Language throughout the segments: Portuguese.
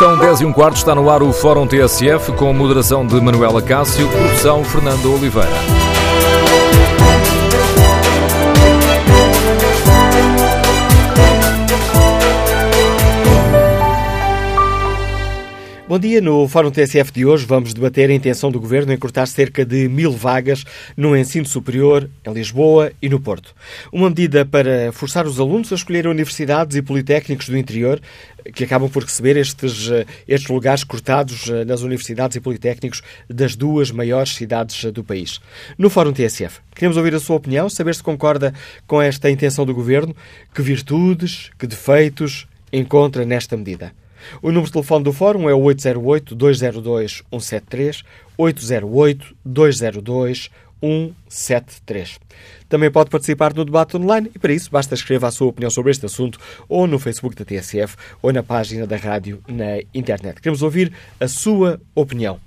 São 10 e um quarto, está no ar o Fórum TSF com moderação de Manuela Cássio, produção Fernando Oliveira. Bom dia. No Fórum TSF de hoje vamos debater a intenção do Governo em cortar cerca de mil vagas no ensino superior em Lisboa e no Porto. Uma medida para forçar os alunos a escolher universidades e politécnicos do interior que acabam por receber estes, estes lugares cortados eh, nas universidades e politécnicos das duas maiores cidades do país. No Fórum TSF, queremos ouvir a sua opinião, saber se concorda com esta intenção do Governo, que virtudes, que defeitos encontra nesta medida. O número de telefone do Fórum é o 808-202-173, 808-202-173. Também pode participar no debate online e, para isso, basta escrever a sua opinião sobre este assunto ou no Facebook da TSF ou na página da rádio na internet. Queremos ouvir a sua opinião.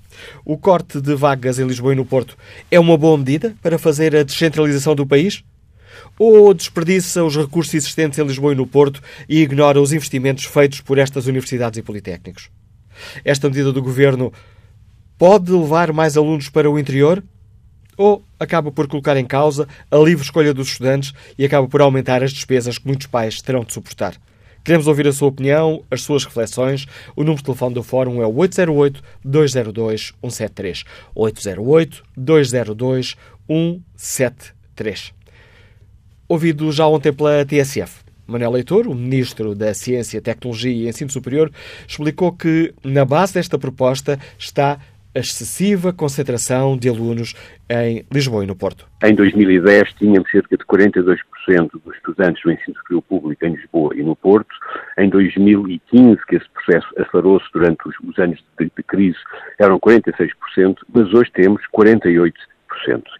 O corte de vagas em Lisboa e no Porto é uma boa medida para fazer a descentralização do país? Ou desperdiça os recursos existentes em Lisboa e no Porto e ignora os investimentos feitos por estas universidades e politécnicos? Esta medida do governo pode levar mais alunos para o interior? Ou acaba por colocar em causa a livre escolha dos estudantes e acaba por aumentar as despesas que muitos pais terão de suportar? Queremos ouvir a sua opinião, as suas reflexões. O número de telefone do Fórum é o 808-202-173. 808-202-173 ouvido já ontem pela TSF. Manuel Leitor, o Ministro da Ciência, Tecnologia e Ensino Superior, explicou que na base desta proposta está a excessiva concentração de alunos em Lisboa e no Porto. Em 2010 tínhamos cerca de 42% dos estudantes do ensino superior público em Lisboa e no Porto. Em 2015, que esse processo acelerou-se durante os, os anos de, de, crise, eram 46%, mas hoje temos 48%.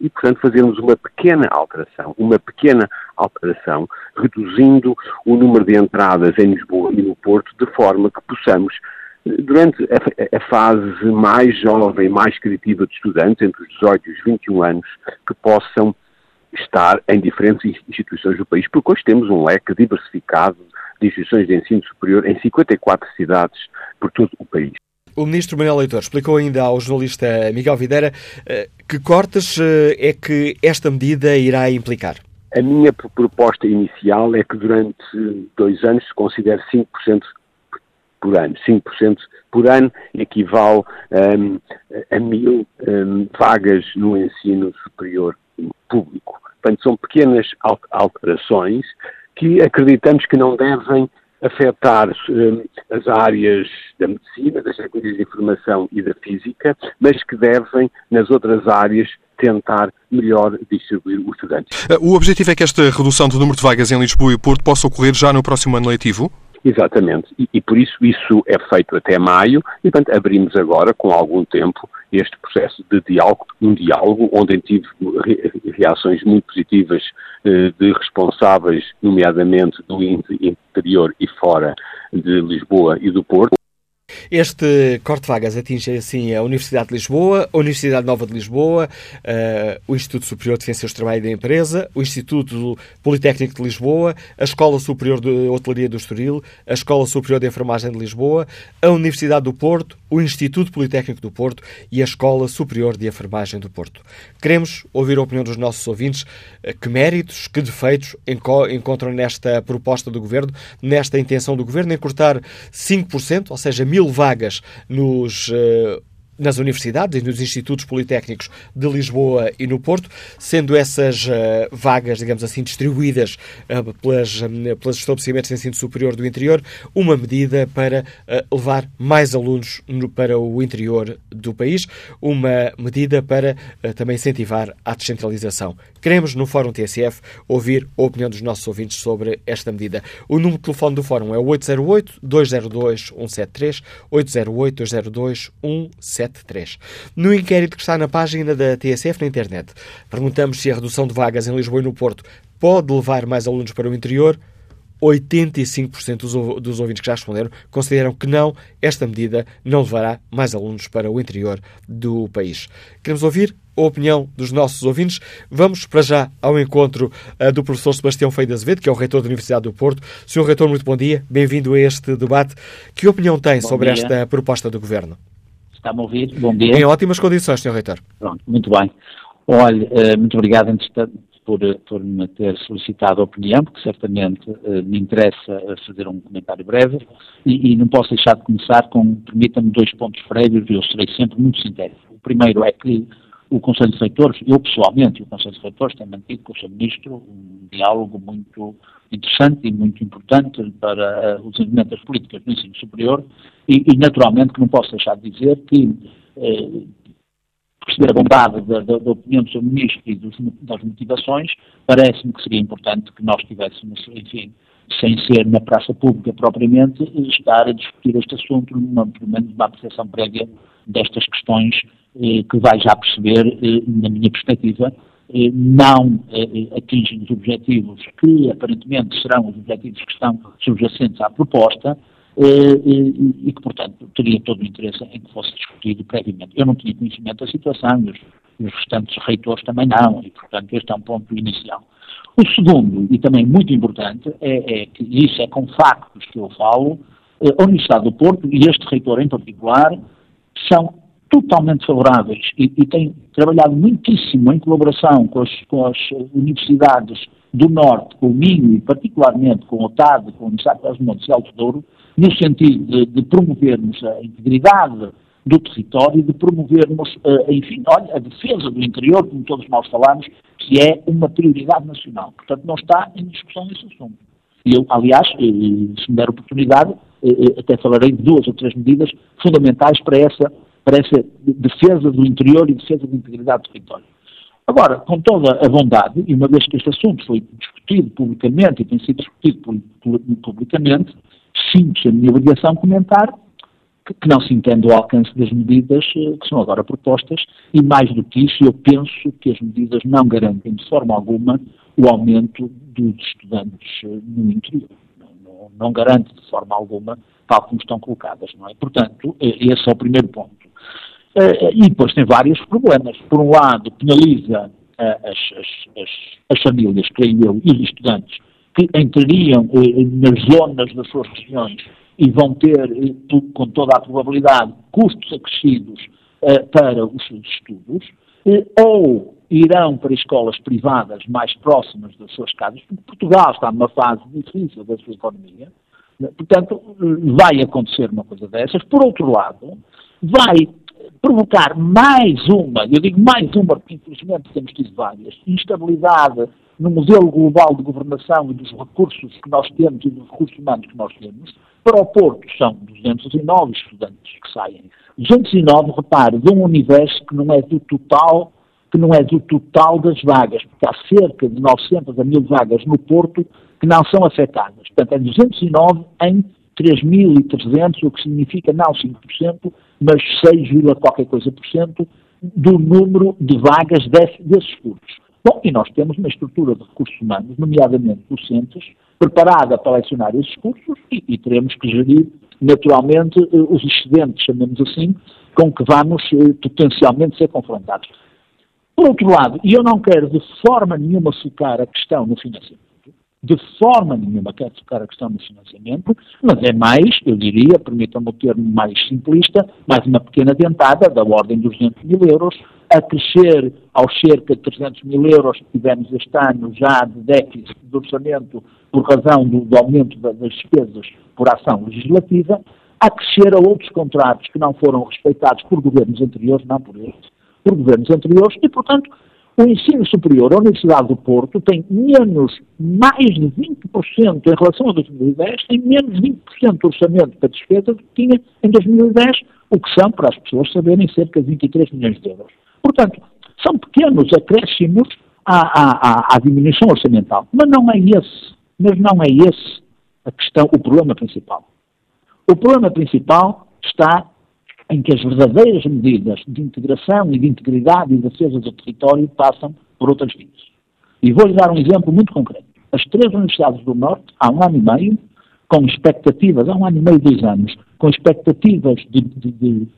E, portanto, fazermos uma pequena alteração, uma pequena alteração, reduzindo o número de entradas em Lisboa e no Porto, de forma que possamos durante a, fase mais jovem, mais criativa de estudantes, entre os 18 e os 21 anos, que possam estar em diferentes instituições do país, porque hoje temos um leque diversificado de instituições de ensino superior em 54 cidades por todo o país. O ministro Manuel Leitor explicou ainda ao jornalista Miguel Videira eh, que cortes eh, é que esta medida irá implicar. A minha proposta inicial é que durante dois anos se considere 5% por ano. 5% por ano equivale um, a mil um, vagas no ensino superior público. Portanto, são pequenas alterações que acreditamos que não devem afetar uh, as áreas da medicina, das tecnologias de informação e da física, mas que devem, nas outras áreas, tentar melhor distribuir os estudantes. Eh, o objetivo é que esta redução do número de vagas em Lisboa e Porto possa ocorrer já no próximo ano letivo? Exatamente, e, e, por isso isso é feito até maio, e portanto abrimos agora, com algum tempo, este processo de diálogo, um diálogo onde tive reações muito positivas eh, de responsáveis, nomeadamente do interior e fora de Lisboa e do Porto. Este corte de vagas atinge assim a Universidade de Lisboa, a Universidade Nova de Lisboa, uh, o Instituto Superior de Ciências do Trabalho e da Empresa, o Instituto Politécnico de Lisboa, a Escola Superior de Hotelaria do Estoril, a Escola Superior de Enfermagem de Lisboa, a Universidade do Porto, o Instituto Politécnico do Porto e a Escola Superior de Enfermagem do Porto. Queremos ouvir a opinião dos nossos ouvintes. Eh, que méritos, que defeitos encontram nesta proposta do Governo, nesta intenção do Governo em cortar 5%, ou seja, mil vagas nos uh, nas universidades e nos institutos politécnicos de Lisboa e no Porto, sendo essas uh, vagas, digamos assim, distribuídas uh, pelas, um, pelos estabelecimentos de ensino superior do interior, uma medida para uh, levar mais alunos no, para o interior do país, uma medida para também incentivar a descentralização. Queremos, no Fórum TSF, ouvir a opinião dos nossos ouvintes sobre esta medida. O número de telefone do Fórum é o 808-202-173, 808-202-173. 73. No inquérito que está na página da TSF na internet, perguntamos se a redução de vagas em Lisboa e no Porto pode levar mais alunos para o interior. 85% dos, dos ouvintes que já responderam consideram que não, esta medida não levará mais alunos para o interior do país. Queremos ouvir a opinião dos nossos ouvintes. Vamos para já ao encontro uh, do professor Sebastião Feio de Azevedo, que é o reitor da Universidade do Porto. Senhor reitor, muito bom dia. Bem-vindo a este debate. Que opinião tem bom sobre dia. esta proposta do Governo? Está-me a ouvir? Bom dia. Em ótimas condições, Sr. Reitor. Pronto, muito bem. Olha, uh, muito obrigado, por, por me ter solicitado a opinião, porque certamente uh, me interessa fazer um comentário breve, e, e não posso deixar de começar com, permita-me, dois pontos prévios, eu serei sempre muito sintético. O primeiro é que o Conselho de Reitores, eu pessoalmente, o Conselho de Reitores tem mantido com o Sr. Ministro um diálogo muito interessante e muito importante para o desenvolvimento das políticas do ensino superior e, e, naturalmente que não posso deixar de dizer que uh, perceber a bondade da, da, da, opinião do Sr. Ministro e dos, das motivações, parece-me que seria importante que nós tivéssemos, enfim, sem ser na praça pública propriamente, estar a discutir este assunto, numa, pelo menos uma apreciação prévia destas questões eh, que vai já perceber, eh, na minha perspectiva, eh, não eh, atingem os objetivos que aparentemente serão os objetivos que estão subjacentes à proposta, eh, e, que, portanto, teria todo o interesse em que fosse discutido previamente. Eu não tinha conhecimento da situação e os, os restantes reitores também não, e, portanto, este é um ponto inicial. O segundo, e também muito importante, é, é que isso é com factos que eu falo, eh, a Universidade do Porto e este reitor em particular são totalmente favoráveis e, e têm trabalhado muitíssimo em colaboração com as, com as universidades do Norte, com o Minho e particularmente com o TAD, com a Universidade de Montes e Alto Douro, no sentido de, de, promovermos a integridade do território, de promovermos, uh, enfim, olha, a defesa do interior, como todos nós falamos, que é uma prioridade nacional. Portanto, não está em discussão esse assunto. E eu, aliás, eh, se me der oportunidade, eh, até falarei de duas ou três medidas fundamentais para essa, para essa defesa do interior e defesa da integridade do território. Agora, com toda a bondade, e uma vez que este assunto foi discutido publicamente e tem sido discutido publicamente, sinto a minha obrigação comentar que, que, não se entende o alcance das medidas eh, que são agora propostas e, mais do que isso, eu penso que as medidas não garantem de forma alguma o aumento dos estudantes eh, no interior. Não, não, garante de forma alguma tal como estão colocadas, não é? Portanto, eh, esse é o primeiro ponto. E depois tem vários problemas. Por um lado, penaliza as, as, as, as famílias, creio eu, e os estudantes que entrariam eh, nas zonas das suas regiões e vão ter, eh, com toda a probabilidade, custos acrescidos eh, para os seus estudos, eh, ou irão para escolas privadas mais próximas das suas casas, porque Portugal está numa fase difícil da sua economia, né? portanto, vai acontecer uma coisa dessas. Por outro lado, vai provocar mais uma, eu digo mais uma, porque infelizmente temos tido várias, instabilidade no modelo global de governação e dos recursos que nós temos e dos recursos humanos que nós temos, para o Porto são 209 estudantes que saem. 209, repare, de um universo que não é do total, que não é do total das vagas, porque há cerca de 900 a 1000 vagas no Porto que não são afetadas. Portanto, é 209 em 3.300, o que significa não 5%, mas 6, qualquer coisa por cento do número de vagas desse, desses cursos. Bom, e nós temos uma estrutura de recursos humanos, nomeadamente docentes, preparada para lecionar esses cursos e, e teremos que gerir, naturalmente, eh, os excedentes, chamemos assim, com que vamos eh, potencialmente ser confrontados. Por outro lado, e eu não quero de forma nenhuma focar a questão no financiamento, de forma nenhuma quero focar a questão do financiamento, mas é mais, eu diria, permitam-me o termo mais simplista, mais uma pequena dentada, da ordem dos 200 mil euros, a crescer aos cerca de 300 mil euros que tivemos este ano já de déficit de orçamento por razão do, do aumento das despesas por ação legislativa, a crescer a outros contratos que não foram respeitados por governos anteriores, não por estes, por governos anteriores, e, portanto, o ensino superior, a Universidade do Porto, tem menos, mais de 20% em relação a 2010, tem menos 20% de orçamento para despesa do que tinha em 2010, o que são, para as pessoas saberem, cerca de 23 milhões de euros. Portanto, são pequenos acréscimos à, à, à, diminuição orçamental. Mas não é esse, mas não é esse a questão, o problema principal. O problema principal está em que as verdadeiras medidas de integração e de integridade e defesa do território passam por outras vias. E vou-lhe dar um exemplo muito concreto. As três universidades do Norte, há um ano e meio, com expectativas, há um ano e meio, dois anos, com expectativas de, de, de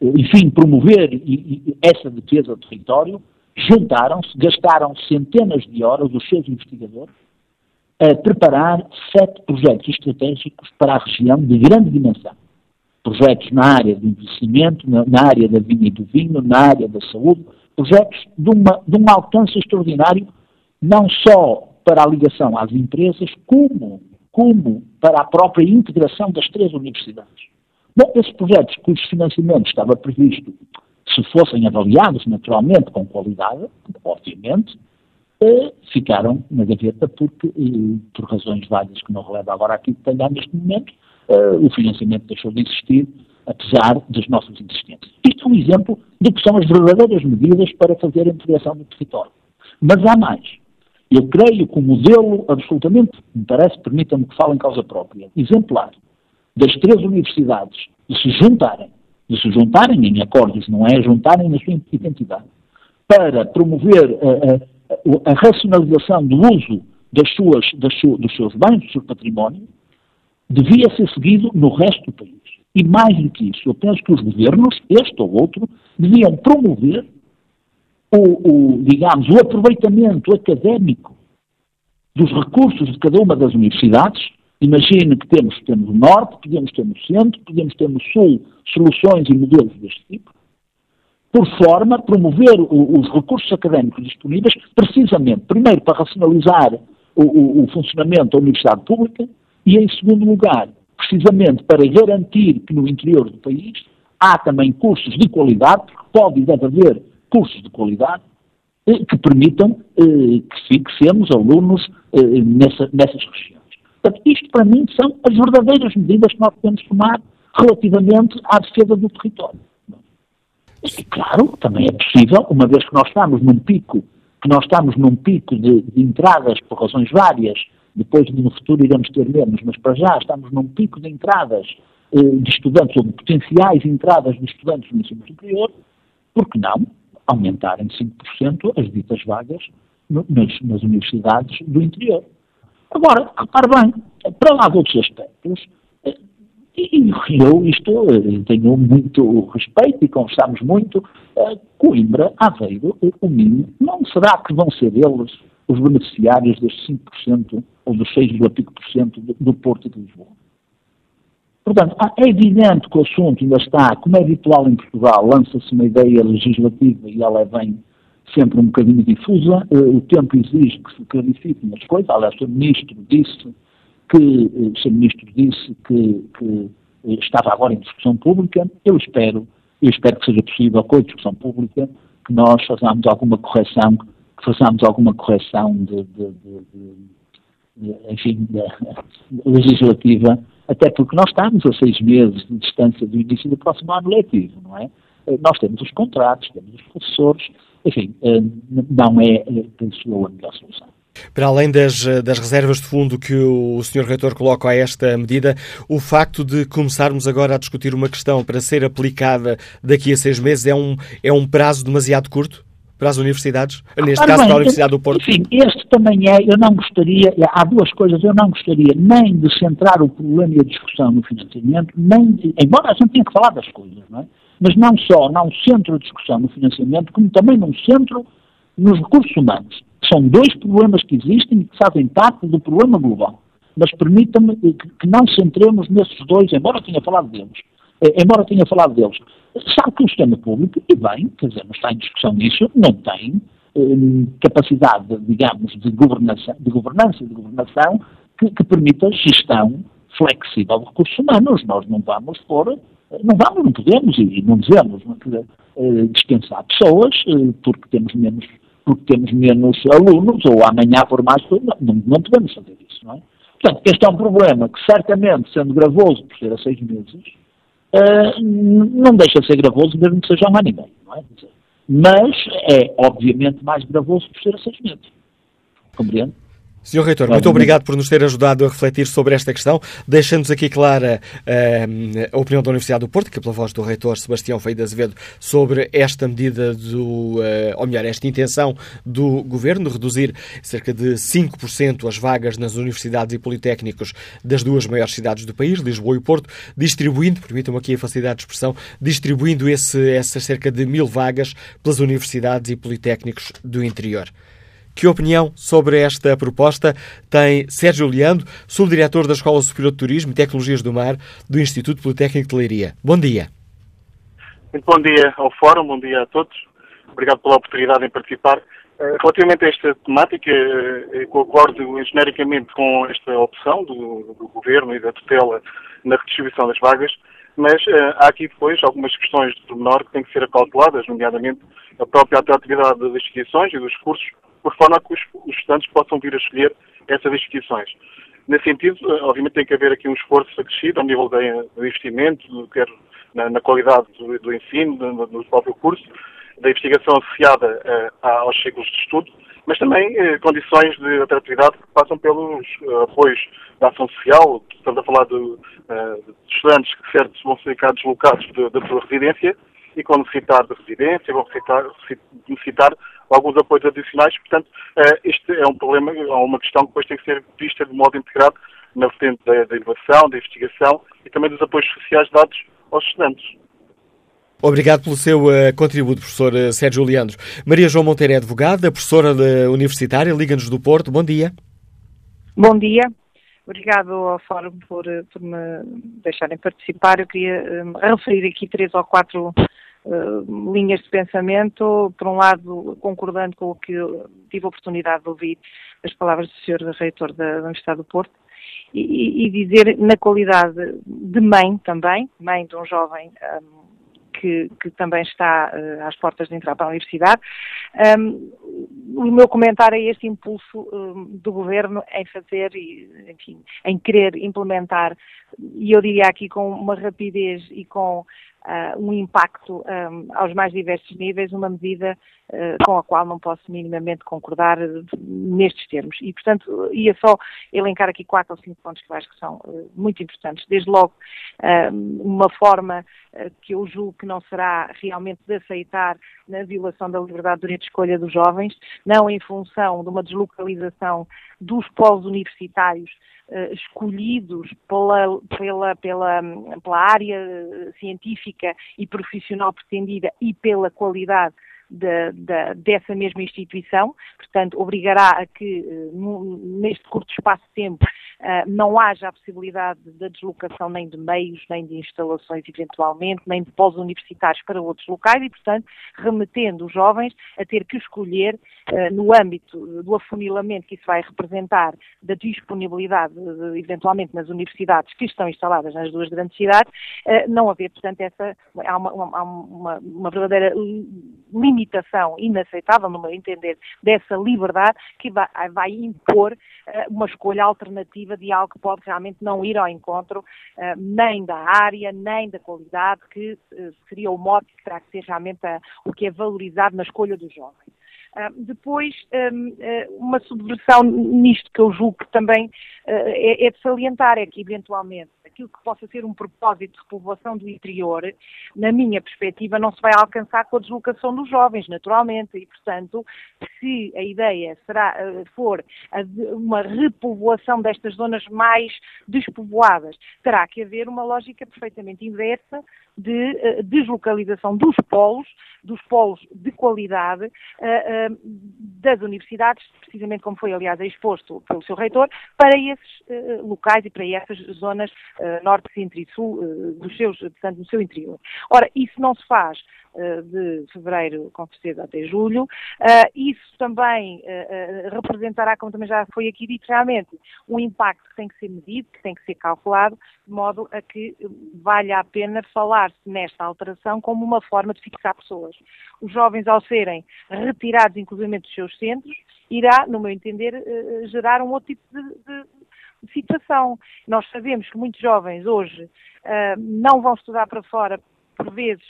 enfim, promover essa defesa do território, juntaram-se, gastaram centenas de horas, os seus investigadores, a preparar sete projetos estratégicos para a região de grande dimensão. Projetos na área do envelhecimento, na, área da vinha e do vinho, na área da saúde, projetos de, uma, de um alcance extraordinário, não só para a ligação às empresas, como, como para a própria integração das três universidades. Bom, esses projetos cujos financiamentos estava previsto, se fossem avaliados naturalmente com qualidade, obviamente, eh, ficaram na gaveta porque, eh, por razões várias que não releva agora aqui detalhar neste momento, eh, o financiamento deixou de existir, apesar das nossas insistências. Isto é um exemplo de que são as verdadeiras medidas para fazer a integração do território. Mas há mais. Eu creio que o modelo absolutamente, me parece, permita-me que fale em causa própria, exemplar, das três universidades de se juntarem, de se juntarem em acordos, não é juntarem na sua identidade, para promover a, a, a racionalização do uso das suas, das su, dos seus bens, do seu património, devia ser seguido no resto do país. E mais do que isso, eu penso que os governos, este ou outro, deviam promover o, o, digamos, o aproveitamento académico dos recursos de cada uma das universidades. Imagine que temos, temos no Norte, podemos ter no Centro, podemos ter no Sul soluções e modelos deste tipo, por forma a promover o, os recursos académicos disponíveis, precisamente, primeiro, para racionalizar o, o, o funcionamento da universidade pública e, em segundo lugar, precisamente para garantir que no interior do país há também cursos de qualidade, porque pode e deve haver cursos de qualidade eh, que permitam eh, que fixemos alunos eh, nessa, nessas regiões. Portanto, isto para mim são as verdadeiras medidas que nós podemos tomar relativamente à defesa do território. E claro, também é possível, uma vez que nós estamos num pico, que nós estamos num pico de, de entradas por razões várias, depois no futuro iremos ter menos, mas para já estamos num pico de entradas eh, de estudantes, ou de potenciais entradas de estudantes no ensino superior, por que não aumentar em 5% as ditas vagas no, nas, nas, universidades do interior. Agora, repare bem, para lá de outros aspectos, eh, e eu isto eh, tenho muito respeito e conversamos muito, eh, Coimbra, Aveiro, o Minho, não será que vão ser eles os beneficiários destes 5% ou dos 6,5% do Porto e de Lisboa? Portanto, é evidente que o assunto ainda está, como é habitual em Portugal, lança-se uma ideia legislativa e ela vem sempre um bocadinho difusa. Eh, o tempo exige que se clarifiquem as coisas. Aliás, o. Ministro disse que, eh, o Sr. Ministro disse que, que eh, estava agora em discussão pública. Eu espero, eu espero que seja possível, com a discussão pública, que nós façamos alguma correção, que façamos alguma correção de, de, de, de enfim, legislativa até porque nós estamos a seis meses de distância do início do próximo ano letivo, não é? Eh, nós temos os contratos, temos os professores, enfim, eh, não é, eh, penso eu, a melhor solução. Para além das, das, reservas de fundo que o Sr. Reitor coloca a esta medida, o facto de começarmos agora a discutir uma questão para ser aplicada daqui a seis meses é um, é um prazo demasiado curto? Para as universidades, neste caso para a Universidade do Porto? Enfim, este também é, eu não gostaria, há duas coisas, eu não gostaria nem de centrar o problema e a discussão no financiamento, nem de, embora a gente tenha que falar das coisas, não é? Mas não só, não centro a discussão no financiamento, como também não centro nos recursos humanos. São dois problemas que existem e que fazem parte do problema global. Mas permita-me que, que não centremos nesses dois, embora eu tenha falado deles. Eh, embora tenha falado deles, sabe que o sistema público, e bem, quer dizer, não está em discussão nisso, não tem eh, capacidade, digamos, de governança, de governança de governação que, que permita gestão flexível de recursos humanos. Nós não vamos pôr, eh, não vamos, não podemos e não devemos eh, dispensar pessoas eh, porque temos menos porque temos menos alunos, ou amanhã por mais, não, não podemos fazer isso, não é? Portanto, este é um problema que certamente, sendo gravoso por ser a seis meses, uh, não deixa de ser gravoso mesmo que seja um ano não é? Mas é, obviamente, mais gravoso por ser seis meses. Compreende? Sr. Reitor, muito obrigado por nos ter ajudado a refletir sobre esta questão, deixando-nos aqui clara uh, a opinião da Universidade do Porto, que é pela voz do Reitor Sebastião Feio de Azevedo, sobre esta medida do, uh, ou melhor, esta intenção do Governo de reduzir cerca de 5% as vagas nas universidades e politécnicos das duas maiores cidades do país, Lisboa e Porto, distribuindo, permitam-me aqui a facilidade de expressão, distribuindo esse, essas cerca de mil vagas pelas universidades e politécnicos do interior. Que opinião sobre esta proposta tem Sérgio Leandro, subdiretor da Escola Superior de Turismo e Tecnologias do Mar do Instituto Politécnico de Leiria? Bom dia. Muito bom dia ao Fórum, bom dia a todos. Obrigado pela oportunidade em participar. Eh, relativamente a esta temática, eh, concordo genericamente com esta opção do, do, Governo e da tutela na redistribuição das vagas, mas uh, há aqui depois algumas questões de menor que têm que ser acauteladas, nomeadamente a própria atratividade das instituições e dos cursos por forma a que os, os estudantes possam vir a escolher essas instituições. Nesse sentido, eh, obviamente tem que haver aqui um esforço acrescido ao nível do investimento, quer na, na qualidade do, do ensino, do, próprio curso, da investigação associada uh, aos ciclos de estudo, mas também uh, condições de atratividade que passam pelos uh, apoios da ação social. Estamos a falar de, de estudantes que certos vão ficar deslocados da sua residência e que vão necessitar de residência, vão necessitar, necessitar alguns apoios adicionais. Portanto, eh, este é um problema, é uma questão que depois tem que ser vista de modo integrado na vertente da, da inovação, da investigação e também dos apoios sociais dados aos estudantes. Obrigado pelo seu uh, contributo, professor uh, Sérgio Leandro. Maria João Monteiro é advogada, professora universitária, Liga-nos do Porto. Bom dia. Bom dia. Obrigado ao Fórum por, por me deixarem participar. Eu queria um, referir aqui três ou quatro uh, linhas de pensamento. Por um lado, concordando com o que tive a oportunidade de ouvir as palavras do Sr. Reitor da Universidade do Porto, e, e, dizer na qualidade de mãe também, mãe de um jovem um, que, que, também está uh, às portas de entrar para a universidade. Um, o meu comentário é este impulso um, do governo em fazer, enfim, em querer implementar, e eu diria aqui com uma rapidez e com uh, um impacto um, aos mais diversos níveis, uma medida uh, com a qual não posso minimamente concordar uh, nestes termos. E, portanto, ia só elencar aqui quatro ou cinco pontos que eu acho que são muito importantes. Desde logo, uma forma que eu julgo que não será realmente de aceitar na violação da liberdade de de escolha dos jovens, não em função de uma deslocalização dos polos universitários uh, escolhidos pela, pela, pela, pela área científica e profissional pretendida e pela qualidade de, de, dessa mesma instituição, portanto, obrigará a que, eh, neste curto espaço de tempo, não haja a possibilidade da deslocação nem de meios, nem de instalações, eventualmente, nem de pós-universitários para outros locais e, portanto, remetendo os jovens a ter que escolher, uh, no âmbito do afunilamento que isso vai representar, da disponibilidade, de, eventualmente, nas universidades que estão instaladas nas duas grandes cidades, uh, não haver, portanto, essa, há uma, uma, uma, uma verdadeira limitação inaceitável, no meu entender, dessa liberdade que vai, vai impor uma escolha alternativa de algo que pode realmente não ir ao encontro uh, nem da área, nem da qualidade, que uh, seria o modo que terá que ser realmente a, o que é valorizado na escolha dos jovens. Uh, depois, um, uh, uma subversão nisto que eu julgo que também uh, é, é, de salientar, é que, eventualmente, aquilo que possa ser um propósito de repovoação do interior, na minha perspectiva, não se vai alcançar com a deslocação dos jovens, naturalmente, e, portanto, se a ideia será, for uma repovoação destas zonas mais despovoadas, terá que haver uma lógica perfeitamente inversa de deslocalização dos polos, dos polos de qualidade, das universidades, precisamente como foi, aliás, exposto pelo seu reitor, para esses locais e para essas zonas norte, centro e sul dos seus, portanto, no seu interior. Ora, isso não se faz de fevereiro, com certeza, até julho. isso também representará, como também já foi aqui dito, realmente um impacto que tem que ser medido, que tem que ser calculado, de modo a que valha a pena falar-se nesta alteração como uma forma de fixar pessoas. Os jovens, ao serem retirados, inclusive dos seus centros, irá, no meu entender, eh, gerar um outro tipo de, de, de situação. Nós sabemos que muitos jovens hoje uh, não vão estudar para fora, por vezes,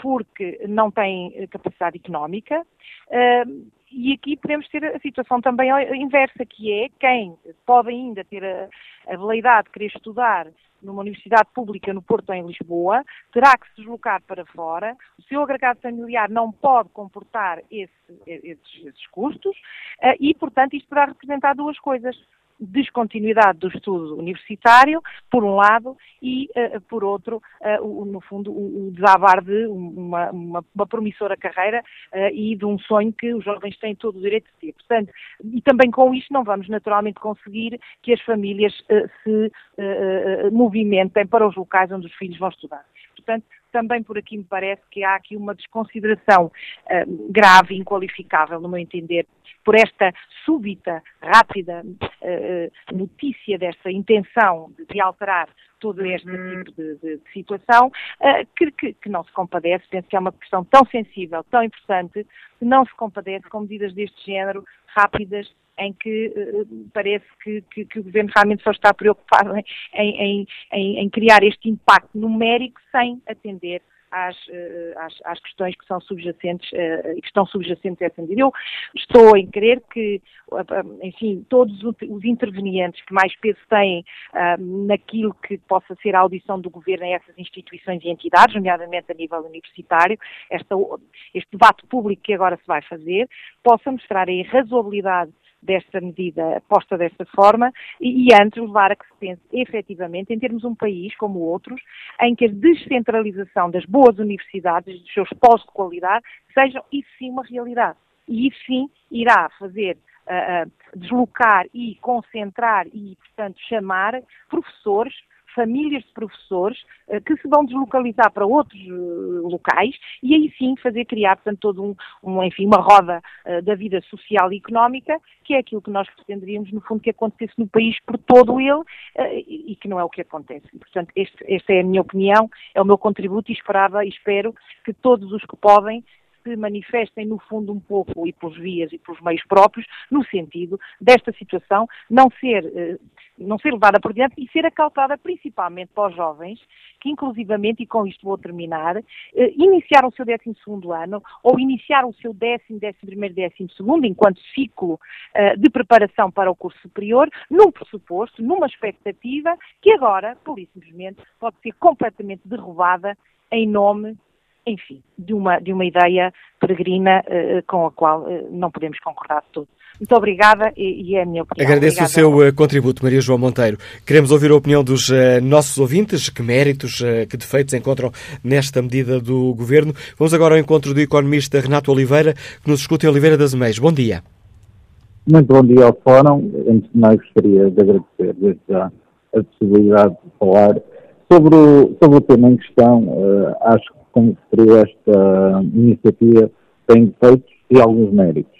porque não têm capacidade económica. Uh, e aqui podemos ter a situação também inversa, que é quem pode ainda ter a, veleidade de querer estudar numa universidade pública no Porto em Lisboa, terá que se deslocar para fora, o seu agregado familiar não pode comportar esse, esses, esses, custos e, portanto, isto poderá representar duas coisas descontinuidade do estudo universitário, por um lado, e, uh, por outro, uh, o, no fundo, o, o desabar de uma, uma, uma promissora carreira uh, e de um sonho que os jovens têm todo o direito de ter. Portanto, e também com isto não vamos naturalmente conseguir que as famílias se movimentem para os locais onde os filhos vão estudar. Portanto, também por aqui me parece que há aqui uma desconsideração uh, grave e inqualificável, no meu entender, por esta súbita, rápida uh, notícia desta intenção de, de alterar todo este uhum. tipo de, de, de situação, uh, que, que, que, não se compadece. Penso que é uma questão tão sensível, tão importante, que não se compadece com medidas deste género rápidas em que uh, parece que, que, que, o Governo realmente só está preocupado em, em, em, criar este impacto numérico sem atender às, eh, às, às, questões que são subjacentes uh, que estão subjacentes a essa medida. Eu estou em crer que, enfim, todos os intervenientes que mais peso têm uh, naquilo que possa ser a audição do Governo a essas instituições e entidades, nomeadamente a nível universitário, esta, este debate público que agora se vai fazer, possa mostrar a irrazoabilidade desta medida posta desta forma e, e antes levar a que se pense efetivamente em termos um país como outros, em que a descentralização das boas universidades, dos seus polos de qualidade, sejam isso sim uma realidade. E isso sim irá fazer uh, uh, deslocar e concentrar e, portanto, chamar professores famílias de professores uh, que se vão deslocalizar para outros uh, locais e aí sim fazer criar, portanto, todo um, um enfim, uma roda uh, da vida social e económica, que é aquilo que nós pretenderíamos, no fundo, que acontecesse no país por todo ele e, que não é o que acontece. Portanto, este, esta é a minha opinião, é o meu contributo e esperava e espero que todos os que podem se manifestem, no fundo, um pouco, e pelos vias e pelos meios próprios, no sentido desta situação não ser, eh, não ser levada por diante e ser acautada principalmente para os jovens, que inclusivamente, e com isto vou terminar, eh, iniciaram o seu 12 ano ou iniciaram o seu décimo, décimo primeiro, décimo segundo, enquanto ciclo eh, de preparação para o curso superior, num pressuposto, numa expectativa que agora, por simplesmente, pode ser completamente derrubada em nome enfim, de uma, de uma ideia peregrina uh, com a qual uh, não podemos concordar de todo. Muito obrigada e, e é a minha opinião. Agradeço obrigada. o seu uh, contributo, Maria João Monteiro. Queremos ouvir a opinião dos nossos ouvintes, que méritos, que defeitos encontram nesta medida do Governo. Vamos agora ao encontro do economista Renato Oliveira, que nos escuta em Oliveira das Meias. Bom dia. Muito bom dia ao Fórum. Antes de mais, gostaria de agradecer desde já a possibilidade de falar sobre o, sobre o tema em questão. acho que como referiu esta iniciativa, tem feitos e alguns méritos.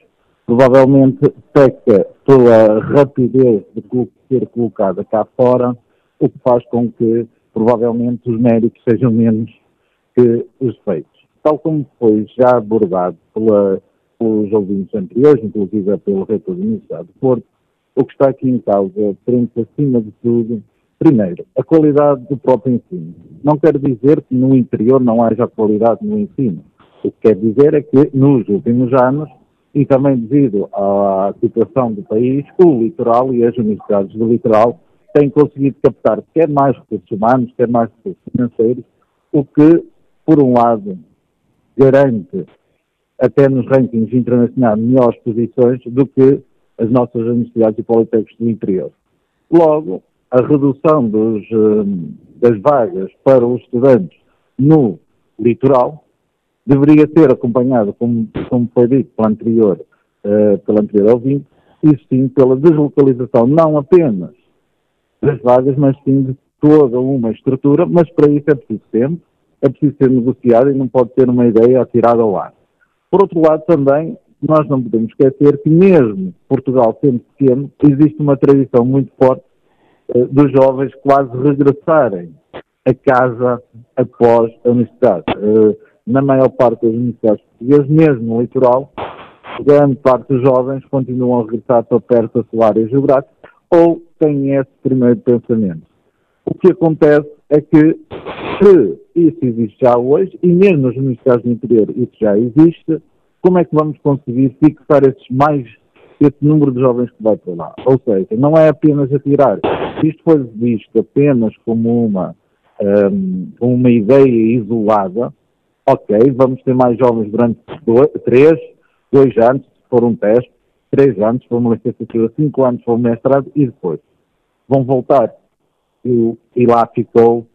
Provavelmente peca pela rapidez de ser colocada cá fora, o que faz com que provavelmente os méritos sejam menos que os feitos. Tal como foi já abordado pela, pelos ouvintes anteriores, inclusive pelo reitor da Universidade de Porto, o que está aqui em causa prende acima de tudo Primeiro, a qualidade do próprio ensino. Não quer dizer que no interior não haja qualidade no ensino. O que quer dizer é que nos últimos anos, e também devido à situação do país, o litoral e as universidades do litoral têm conseguido captar quer mais recursos humanos, quer mais recursos financeiros, o que, por um lado, garante, até nos rankings internacionais, melhores posições do que as nossas universidades e politécnicos do interior. Logo, a redução dos, hum, das vagas para os estudantes no litoral deveria ser acompanhada, como, como foi dito pela anterior, uh, pela anterior ouvinte, e sim pela deslocalização não apenas das vagas, mas sim de toda uma estrutura, mas para isso é preciso tempo, é preciso ser negociado e não pode ter uma ideia atirada ao ar. Por outro lado, também, nós não podemos esquecer que mesmo Portugal sendo pequeno, existe uma tradição muito forte eh, dos jovens quase regressarem a casa após a universidade. Eh, na maior parte das universidades portuguesas, mesmo no litoral, grande parte dos jovens continuam a regressar para perto da sua área geográfica ou têm esse primeiro pensamento. O que acontece é que, se isso existe já hoje, e mesmo nas universidades do interior isso já existe, como é que vamos conseguir fixar esses mais, esse número de jovens que vai para lá? Ou seja, não é apenas atirar. Isto for visto apenas como uma, um, uma ideia isolada, ok, vamos ter mais jovens durante dois, três, dois anos, se for um teste, três anos, se for uma licenciatura, cinco anos, se for um mestrado, e depois vão voltar. E, e lá ficou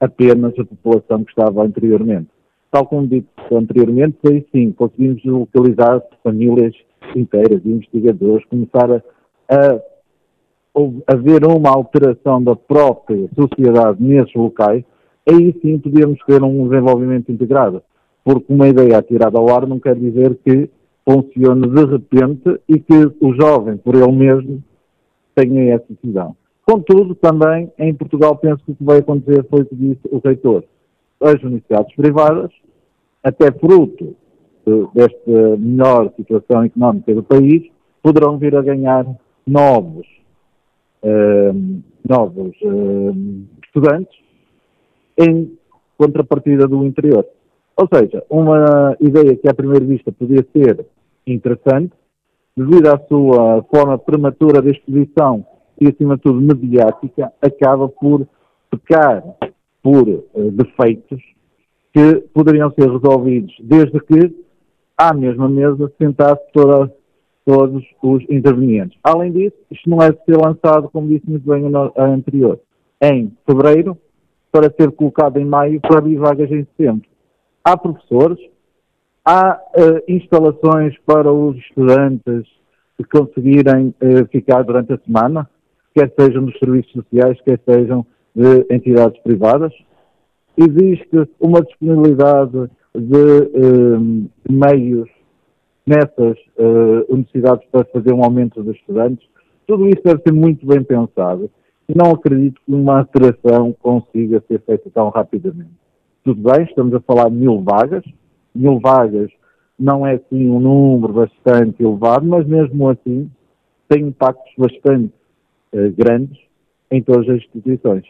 apenas a população que estava anteriormente. Tal como dito anteriormente, foi sim, conseguimos localizar famílias inteiras, investigadores, começar a, a haver uma alteração da própria sociedade nesses locais, aí sim podíamos ter um desenvolvimento integrado. Porque uma ideia atirada ao ar não quer dizer que funcione de repente e que o jovem, por ele mesmo, tenha essa decisão. Contudo, também em Portugal penso que o que vai acontecer foi o que disse o reitor. As universidades privadas, até fruto desta melhor situação económica do país, poderão vir a ganhar novos, uh, novos uh, estudantes em contrapartida do interior. Ou seja, uma ideia que à primeira vista podia ser interessante, devido à sua forma prematura de exposição e, acima de tudo, mediática, acaba por pecar por uh, defeitos que poderiam ser resolvidos desde que à mesma mesa sentasse toda, todos os intervenientes. Além disso, isto não é de ser lançado, como disse muito bem a anterior, em fevereiro, para ser colocado em maio para abrir vagas em setembro. Há professores, há uh, instalações para os estudantes conseguirem uh, ficar durante a semana, quer sejam dos serviços sociais, quer sejam de entidades privadas. Existe uma disponibilidade de meios nessas uh, universidades para fazer um aumento dos estudantes. Tudo isso deve ser muito bem pensado. Não acredito que uma alteração consiga ser feita tão rapidamente. Tudo bem, estamos a falar de mil vagas. Mil vagas não é assim um número bastante elevado, mas mesmo assim tem impactos bastante uh, grandes em todas as instituições.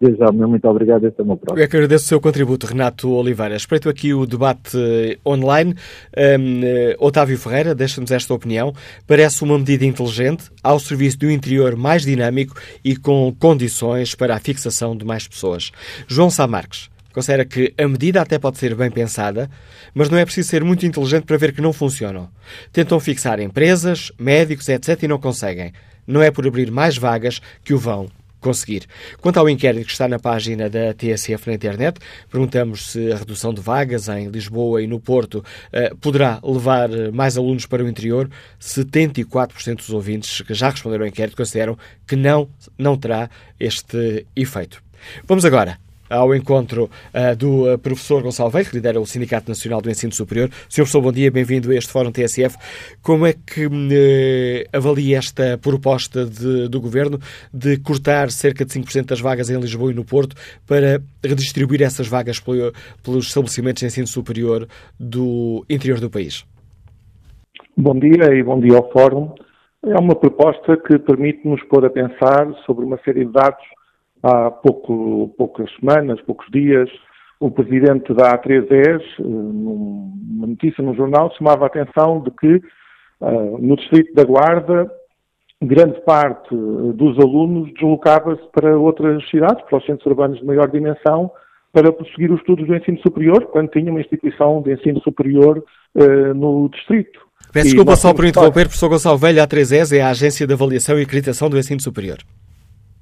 Desde já, muito obrigado. Este é o meu próximo. Eu é agradeço o seu contributo, Renato Oliveira. Espreito aqui o debate eh, online. Um, uh, Otávio Ferreira, deixa-nos esta opinião. Parece uma medida inteligente, ao serviço de um interior mais dinâmico e com condições para a fixação de mais pessoas. João Sá Marques considera que a medida até pode ser bem pensada, mas não é preciso ser muito inteligente para ver que não funcionam. Tentam fixar empresas, médicos, etc. e não conseguem. Não é por abrir mais vagas que o vão conseguir. Quanto ao inquérito que está na página da TSF na internet, perguntamos se a redução de vagas em Lisboa e no Porto uh, poderá levar mais alunos para o interior. 74% dos ouvintes que já responderam ao inquérito consideram que não, não terá este efeito. Vamos agora ao encontro uh, do uh, professor Gonçalo Velho, que lidera o Sindicato Nacional do Ensino Superior. Senhor professor, bom dia, bem-vindo a este Fórum TSF. Como é que uh, avalia esta proposta de, do Governo de cortar cerca de 5% das vagas em Lisboa e no Porto para redistribuir essas vagas pelo, pelos estabelecimentos de ensino superior do interior do país? Bom dia e bom dia ao Fórum. É uma proposta que permite-nos pôr a pensar sobre uma série de dados há pouco, poucas semanas, poucos dias, o presidente da A310, eh, numa notícia no jornal, chamava a atenção de que uh, no Distrito da Guarda, grande parte dos alunos deslocava-se para outras cidades, para os centros urbanos de maior dimensão, para prosseguir os estudos do ensino superior, quando tinha uma instituição de ensino superior uh, no distrito. Peço desculpa só por interromper, professor Gonçalo Velho, a A310 é a Agência de Avaliação e Acreditação do Ensino Superior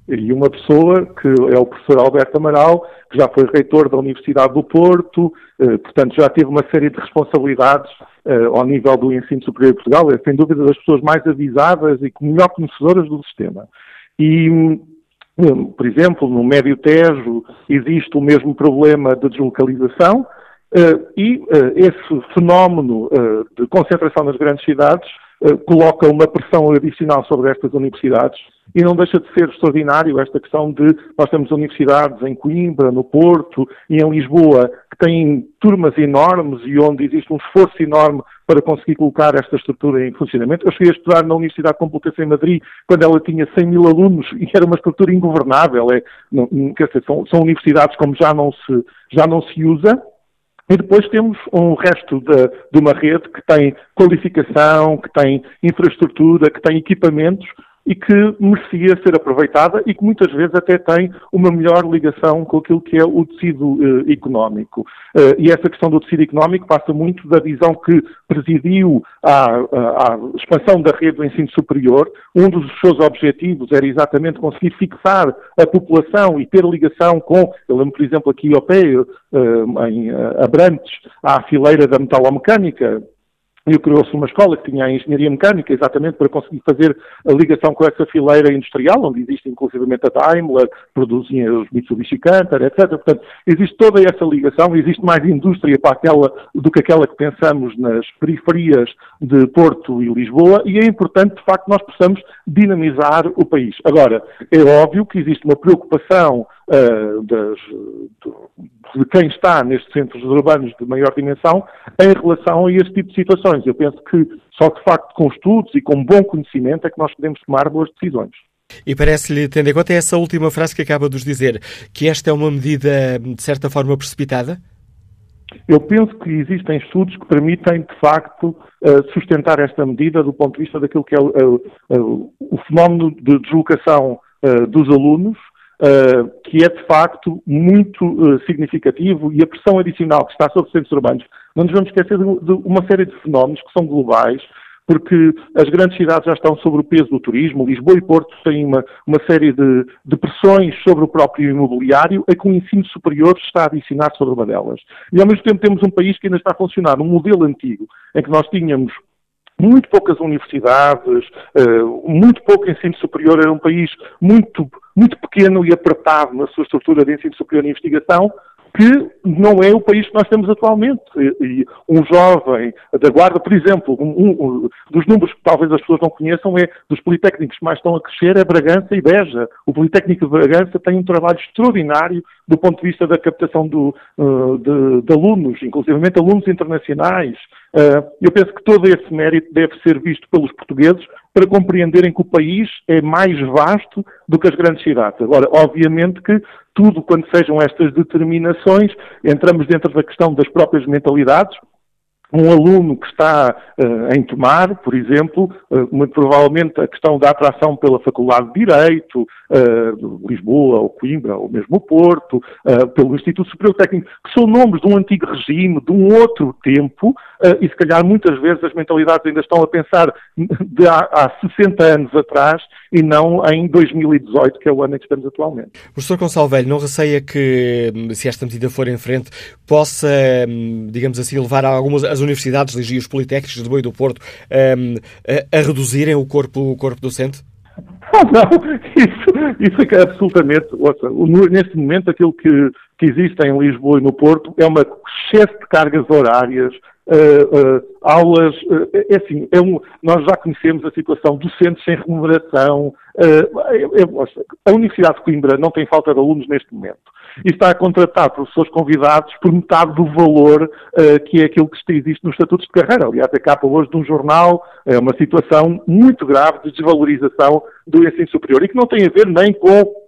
e uma pessoa que é o professor Alberto Amaral, que já foi reitor da Universidade do Porto, eh, portanto já teve uma série de responsabilidades eh, ao nível do ensino superior de Portugal, é sem dúvida das pessoas mais avisadas e melhor conhecedoras do sistema. E, hum, por exemplo, no Médio Tejo existe o mesmo problema de deslocalização eh, e esse fenómeno de concentração nas grandes cidades coloca uma pressão adicional sobre estas universidades e não deixa de ser extraordinário esta questão de nós temos universidades em Coimbra, no Porto e em Lisboa que têm turmas enormes e onde existe um esforço enorme para conseguir colocar esta estrutura em funcionamento. Eu cheguei a estudar na Universidade Complutense em Madrid quando ela tinha 100 mil alunos e era uma estrutura ingovernável. É, não, quer dizer, são, são universidades como já não se, já não se usa E depois temos um resto de, de, uma rede que tem qualificação, que tem infraestrutura, que tem equipamentos e que merecia ser aproveitada e que muitas vezes até tem uma melhor ligação com aquilo que é o tecido eh, económico. Uh, e essa questão do tecido económico passa muito da visão que presidiu à, à, expansão da rede do ensino superior. Um dos seus objetivos era exatamente conseguir fixar a população e ter ligação com, eu lembro, por exemplo, aqui ao pé, uh, em Abrantes, à fileira da metalomecânica, e criou-se uma escola que tinha a engenharia mecânica, exatamente para conseguir fazer a ligação com essa fileira industrial, onde existe inclusivamente a Daimler, produzem os Mitsubishi Canter, etc. Portanto, existe toda essa ligação, existe mais indústria para aquela, do que aquela que pensamos nas periferias de Porto e Lisboa, e é importante, de facto, nós possamos dinamizar o país. Agora, é óbvio que existe uma preocupação uh, das, de, de quem está nestes centros urbanos de maior dimensão em relação a este tipo de situações. Eu penso que só de facto com estudos e com bom conhecimento é que nós podemos tomar boas decisões. E parece-lhe, tendo em conta essa última frase que acaba de nos dizer, que esta é uma medida de certa forma precipitada? Eu penso que existem estudos que permitem, de facto, eh, sustentar esta medida do ponto de vista daquilo que é o, o, o fenómeno de deslocação eh, dos alunos uh, que é de facto muito uh, significativo e a pressão adicional que está sobre os centros urbanos. Não nos vamos esquecer de, de uma série de fenómenos que são globais, porque as grandes cidades já estão sobre o peso do turismo, Lisboa e Porto têm uma, uma série de, de, pressões sobre o próprio imobiliário, a que o ensino superior está a adicionar sobre uma delas. E ao mesmo tempo temos um país que ainda está a funcionar num modelo antigo, em que nós tínhamos muito poucas universidades, uh, muito pouco ensino superior, era um país muito, muito pequeno e apertado na sua estrutura de ensino superior e investigação, que não é o país que nós temos atualmente. E, um jovem da Guarda, por exemplo, um, um, dos números que talvez as pessoas não conheçam é dos politécnicos que mais estão a crescer é Bragança e Beja. O Politécnico de Bragança tem um trabalho extraordinário do ponto de vista da captação do, uh, de, de, alunos, inclusive alunos internacionais. Uh, eu penso que todo esse mérito deve ser visto pelos portugueses para compreenderem que o país é mais vasto do que as grandes cidades. Agora, obviamente que tudo quando sejam estas determinações, entramos dentro da questão das próprias mentalidades, um aluno que está uh, em Tomar, por exemplo, uh, muito provavelmente a questão da atração pela Faculdade de Direito, uh, Lisboa ou Coimbra, ou mesmo Porto, pelo Instituto Superior Técnico, que são nomes de um antigo regime, de um outro tempo, e se calhar muitas vezes as mentalidades ainda estão a pensar de há, há 60 anos atrás e não em 2018, que é o ano em que estamos atualmente. Professor Consalvelho, não receia que, se esta medida for em frente, possa, hum, digamos assim, levar algumas as universidades e os politécnicos de Boa e do Porto um, a, a, reduzirem o corpo, o corpo docente? Oh, não, isso, isso é absolutamente. Ouça, neste momento, aquilo que, que existe em Lisboa e no Porto é uma excesso de cargas horárias, uh, uh, aulas. Uh, é assim, é um, nós já conhecemos a situação docentes sem remuneração. É, é, a Universidade de Coimbra não tem falta de alunos neste momento e está a contratar professores convidados por metade do valor uh, que é aquilo que existe nos estatutos de carreira. Aliás, é capa hoje de um jornal, é uma situação muito grave de desvalorização do ensino superior e que não tem a ver nem com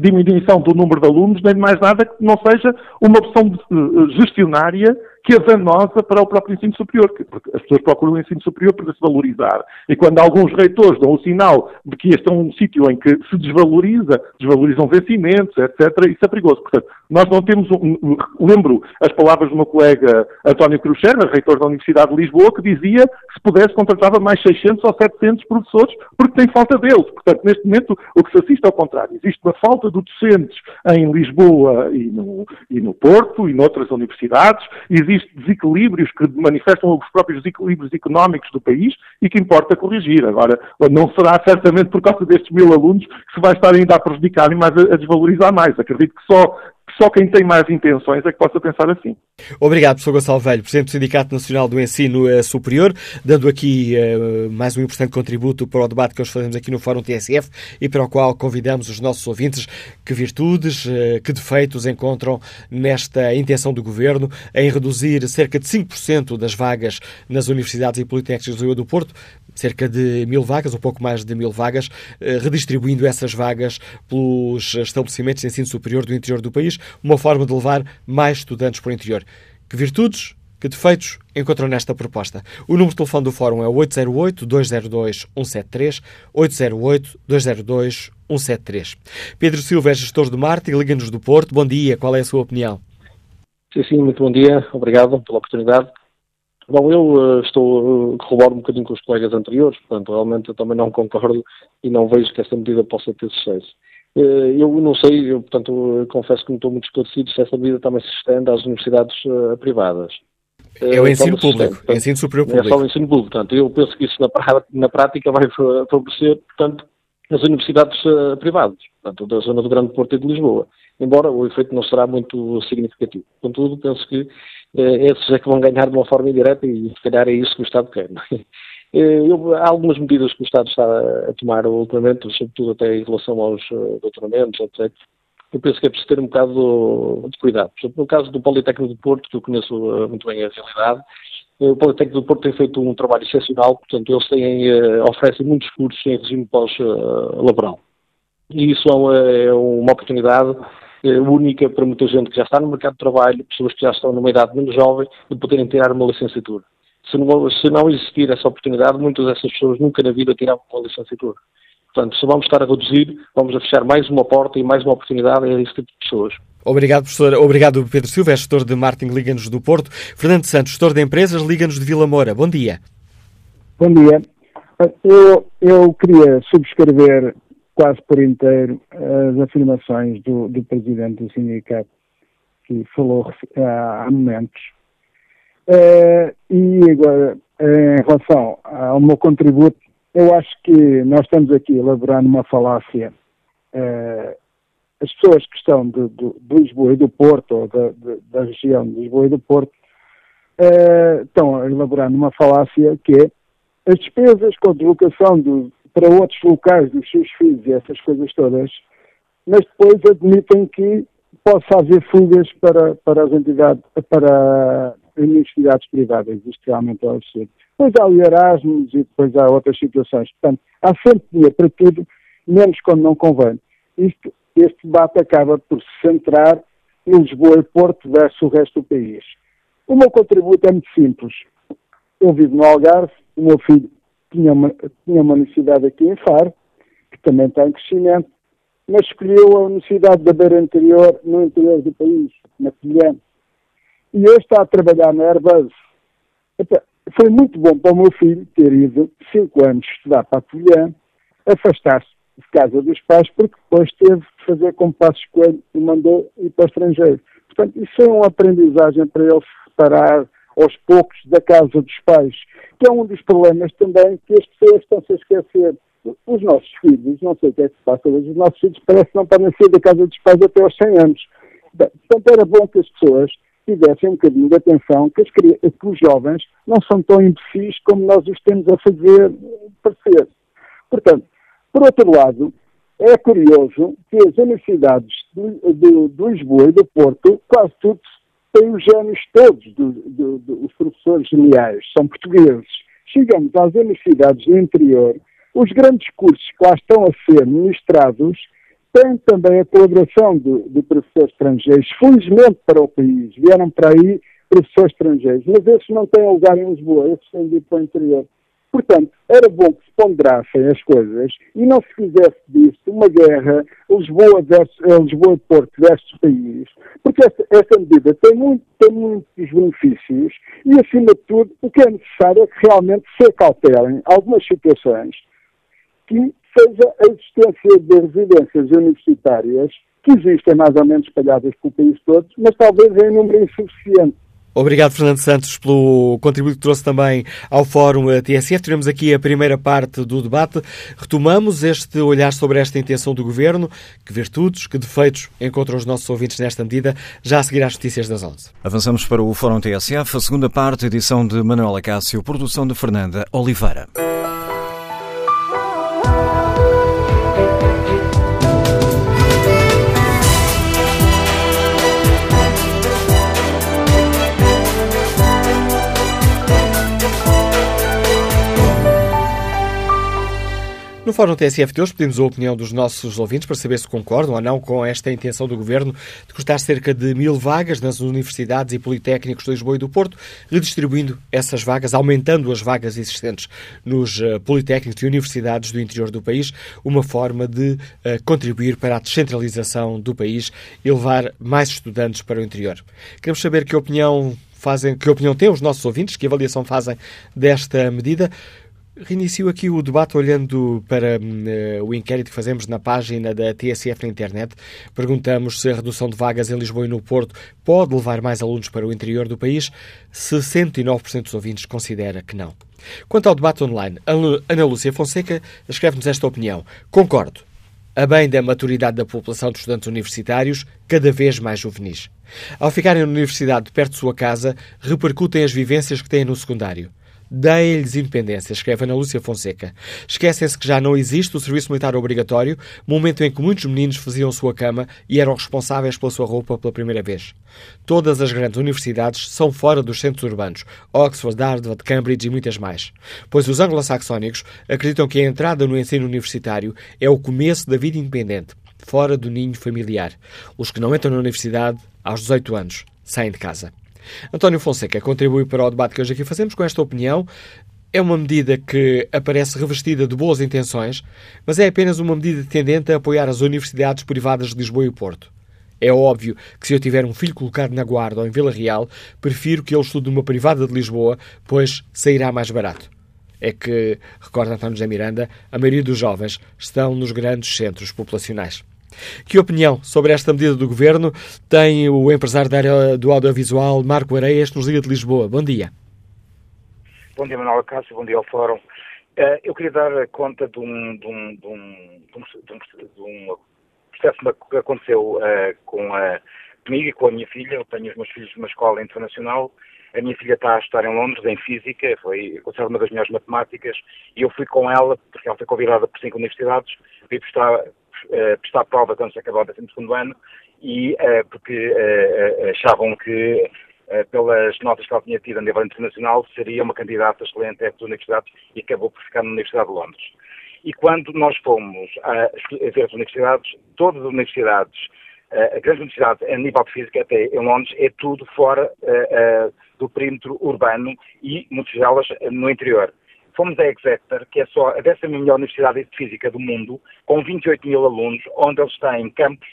diminuição do número de alunos, nem mais nada que não seja uma opção eh, gestionária que é danosa para o próprio ensino superior, porque as pessoas procuram o ensino superior para se valorizar. E quando alguns reitores dão o sinal de que este é um sítio em que se desvaloriza, desvalorizam vencimentos, etc., isso é perigoso. Portanto, nós não temos um, lembro as palavras do meu colega António Cruxera, reitor da Universidade de Lisboa, que dizia que se pudesse contratava mais 600 ou 700 professores porque tem falta deles. Portanto, neste momento o que se assiste ao contrário. Existe uma falta de docentes em Lisboa e no, e no Porto e noutras universidades. Existe existem desequilíbrios que manifestam os próprios desequilíbrios económicos do país e que importa corrigir. Agora, não será certamente por causa destes mil alunos que se vai estar ainda a prejudicar e mais a, a desvalorizar mais. Acredito que só só quem tem mais intenções é que possa pensar assim. Obrigado, professor Gonçalo Velho, Presidente do Sindicato Nacional do Ensino eh, Superior, dando aqui uh, mais um importante contributo para o debate que hoje fazemos aqui no Fórum TSF e para o qual convidamos os nossos ouvintes que virtudes, uh, que defeitos encontram nesta intenção do Governo em reduzir cerca de 5% das vagas nas universidades e politécnicas do Porto, cerca de mil vagas, um pouco mais de mil vagas, uh, redistribuindo essas vagas pelos estabelecimentos de ensino superior do interior do país, uma forma de levar mais estudantes para o interior. Que virtudes, que defeitos encontram nesta proposta? O número de telefone do Fórum é 808-202-173, 808-202-173. Pedro Silva é gestor de marketing, Liga-nos do Porto. Bom dia, qual é a sua opinião? Sim, sim, muito bom dia, obrigado pela oportunidade. Bom, eu uh, estou, uh, corroboro um bocadinho com os colegas anteriores, portanto, realmente eu também não concordo e não vejo que esta medida possa ter sucesso. Uh, eu não sei, eu, portanto, confesso que não estou muito esclarecido se essa medida também se estende às universidades privadas. É o ensino público, portanto, ensino superior público. É só o ensino público, portanto, eu penso que isso na, na prática vai favorecer, portanto, as universidades privadas, portanto, da zona do Grande Porto e de Lisboa, embora o efeito não será muito significativo. Contudo, penso que eh, esses é que vão ganhar de uma forma indireta e se calhar é isso que o Estado quer. É? Eh, eu, há algumas medidas que o Estado está a tomar ultimamente, sobretudo até em relação aos uh, doutoramentos, etc. Eu penso que é preciso ter um bocado de cuidado. No caso do Politécnico do Porto, que eu conheço muito bem a realidade, o Politécnico do Porto tem feito um trabalho excepcional, portanto, eles têm, oferecem muitos cursos em regime pós-laboral. E isso é, é uma oportunidade eh, única para muita gente que já está no mercado de trabalho, pessoas que já estão numa idade menos jovem, de poderem tirar uma licenciatura. Se não, se não existir essa oportunidade, muitas dessas pessoas nunca na vida tiravam uma licenciatura. Portanto, se vamos estar a reduzir, vamos a fechar mais uma porta e mais uma oportunidade a esse tipo de pessoas. Obrigado, professor. Obrigado, Pedro Silva, é gestor de marketing Liga-nos do Porto. Fernando Santos, gestor de empresas Liga-nos de Vila Moura. Bom dia. Bom dia. Eu, eu queria subscrever quase por inteiro as afirmações do, do presidente do sindicato, que falou há momentos. Uh, e agora, em relação ao meu contributo, eu acho que nós estamos aqui elaborando uma falácia. Uh, as pessoas que estão de, de, de, Lisboa e do Porto, ou da, de, da região de Lisboa e do Porto, uh, estão elaborando uma falácia que é as despesas com a deslocação do, para outros locais dos seus filhos e essas coisas todas, mas depois admitem que possa haver fugas para, para as entidades, para universidades privadas. Isto realmente é um absurdo. Depois há o Erasmus e depois há outras situações. Portanto, há sempre dinheiro para tudo, menos quando não convém. Isto, este debate acaba por se centrar em Lisboa e Porto versus o resto do país. O meu contributo é muito simples. Eu vivo no Algarve, o meu filho tinha uma, tinha uma universidade aqui em Faro, que também está em crescimento, mas escolheu a Universidade da Beira Interior, no interior do país, na Pilhã. E hoje está a trabalhar na Airbus. Foi muito bom para o meu filho ter ido cinco anos estudar para a Pilhã, afastar-se de casa dos pais, porque depois teve de fazer como passo escolho e mandou ir para o estrangeiro. Portanto, isso é uma aprendizagem para ele se separar aos poucos da casa dos pais, que é um dos problemas também que as pessoas estão-se a esquecer. Os nossos filhos, não sei o que é que se passa, mas os nossos filhos parece que não podem sair da casa dos pais até aos 100 anos. Portanto, era bom que as pessoas tivessem um bocadinho de atenção que, as, que os jovens não são tão imbecis como nós os temos a fazer parecer. Portanto, por outro lado, é curioso que as universidades de, de, de Lisboa e do Porto, quase tudo têm os gênios todos dos professores geniais, são portugueses. Chegamos às universidades do interior, os grandes cursos que lá estão a ser ministrados têm também a colaboração de, de professores estrangeiros. Felizmente para o país, vieram para aí professores estrangeiros, mas esses não têm lugar em Lisboa, esses têm de ir para o interior. Portanto, era bom que se ponderassem as coisas e não se fizesse disso uma guerra Lisboa versus, eh, Lisboa Porto versus país, porque esta medida tem, muito, tem muitos benefícios e, acima de tudo, o que é necessário é que realmente se acautelem algumas situações que seja a existência de residências universitárias que existem mais ou menos espalhadas pelo país todo, mas talvez em número insuficiente. Obrigado, Fernando Santos, pelo contributo que trouxe também ao Fórum TSF. Tivemos aqui a primeira parte do debate. Retomamos este olhar sobre esta intenção do Governo. Que virtudes, que defeitos encontram os nossos ouvintes nesta medida? Já a seguir às notícias das 11. Avançamos para o Fórum TSF, a segunda parte, edição de Manuela Cássio, produção de Fernanda Oliveira. No Fórum TSF de hoje pedimos a opinião dos nossos ouvintes para saber se concordam ou não com esta intenção do Governo de custar cerca de mil vagas nas universidades e politécnicos de Lisboa e do Porto, redistribuindo essas vagas, aumentando as vagas existentes nos uh, politécnicos e universidades do interior do país, uma forma de uh, contribuir para a descentralização do país e levar mais estudantes para o interior. Queremos saber que opinião fazem, que opinião têm os nossos ouvintes, que avaliação fazem desta medida. Reinicio aqui o debate olhando para uh, o inquérito que fazemos na página da TSF na internet. Perguntamos se a redução de vagas em Lisboa e no Porto pode levar mais alunos para o interior do país. 69% dos ouvintes considera que não. Quanto ao debate online, Ana Lúcia Fonseca escreve-nos esta opinião. Concordo. A bem da maturidade da população de estudantes universitários, cada vez mais juvenis. Ao ficarem na universidade perto de sua casa, repercutem as vivências que têm no secundário. Deem-lhes independência, escreve Ana Lúcia Fonseca. Esquecem-se que já não existe o serviço militar obrigatório, momento em que muitos meninos faziam sua cama e eram responsáveis pela sua roupa pela primeira vez. Todas as grandes universidades são fora dos centros urbanos, Oxford, Harvard, Cambridge e muitas mais. Pois os anglo-saxónicos acreditam que a entrada no ensino universitário é o começo da vida independente, fora do ninho familiar. Os que não entram na universidade, aos 18 anos, saem de casa. António Fonseca contribui para o debate que hoje aqui fazemos com esta opinião. É uma medida que aparece revestida de boas intenções, mas é apenas uma medida tendente a apoiar as universidades privadas de Lisboa e Porto. É óbvio que se eu tiver um filho colocado na Guarda ou em Vila Real, prefiro que ele estude numa privada de Lisboa, pois sairá mais barato. É que, recorda António José Miranda, a maioria dos jovens estão nos grandes centros populacionais. Que opinião sobre esta medida do Governo tem o empresário da área do audiovisual, Marco Areias, nos Liga de Lisboa? Bom dia. Bom dia, Manuel Cássio, bom dia ao Fórum. Uh, eu queria dar conta de um, de um, de um, de um processo que aconteceu uh, com a, comigo e com a minha filha. Eu tenho os meus filhos numa escola internacional. A minha filha está a estudar em Londres, em Física, foi considerada uma das melhores matemáticas, e eu fui com ela, porque ela foi convidada por cinco universidades, fui prestar, uh, prestar prova quando se acabou o 12 ano, e uh, porque uh, achavam que, pelas notas que ela tinha tido a nível internacional, seria uma candidata excelente a essas universidades e acabou por ficar na Universidade de Londres. E quando nós fomos a ver as universidades, todas as universidades, a grande universidade a nível de física, até em Londres, é tudo fora do perímetro urbano e muitas delas no interior fomos a Exeter, que é só a décima melhor universidade de física do mundo, com 28 mil alunos, onde eles têm campos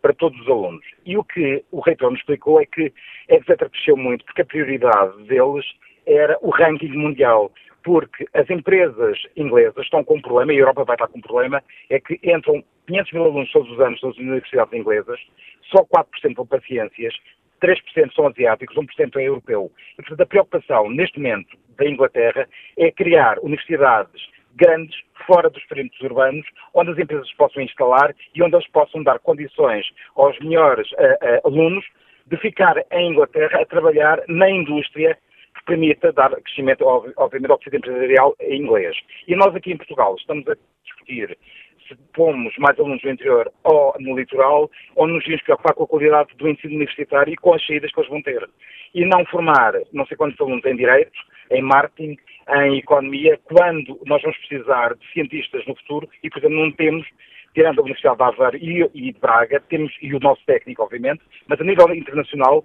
para todos os alunos. E o que o reitor nos explicou é que Exeter cresceu muito porque a prioridade deles era o ranking mundial. Porque as empresas inglesas estão com um problema, e a Europa vai estar com um problema, é que entram 500 mil alunos todos os anos nas universidades inglesas, só 4% vão para ciências, 3% são asiáticos, 1% é europeu. E, portanto, a preocupação neste momento da Inglaterra é criar universidades grandes, fora dos perímetros urbanos, onde as empresas possam instalar e onde eles possam dar condições aos melhores uh, uh, alunos de ficar em Inglaterra a trabalhar na indústria que permita dar crescimento, obviamente, ao tecido empresarial em inglês. E nós aqui em Portugal estamos a discutir pomos mais alunos no interior ou no litoral, ou nos devemos preocupar com a qualidade do ensino universitário e com as saídas que eles vão ter. E não formar não sei quantos alunos em direitos, em marketing, em economia, quando nós vamos precisar de cientistas no futuro e, portanto, não temos, tirando a Universidade de Harvard e, e de Braga, temos, e o nosso técnico, obviamente, mas a nível internacional,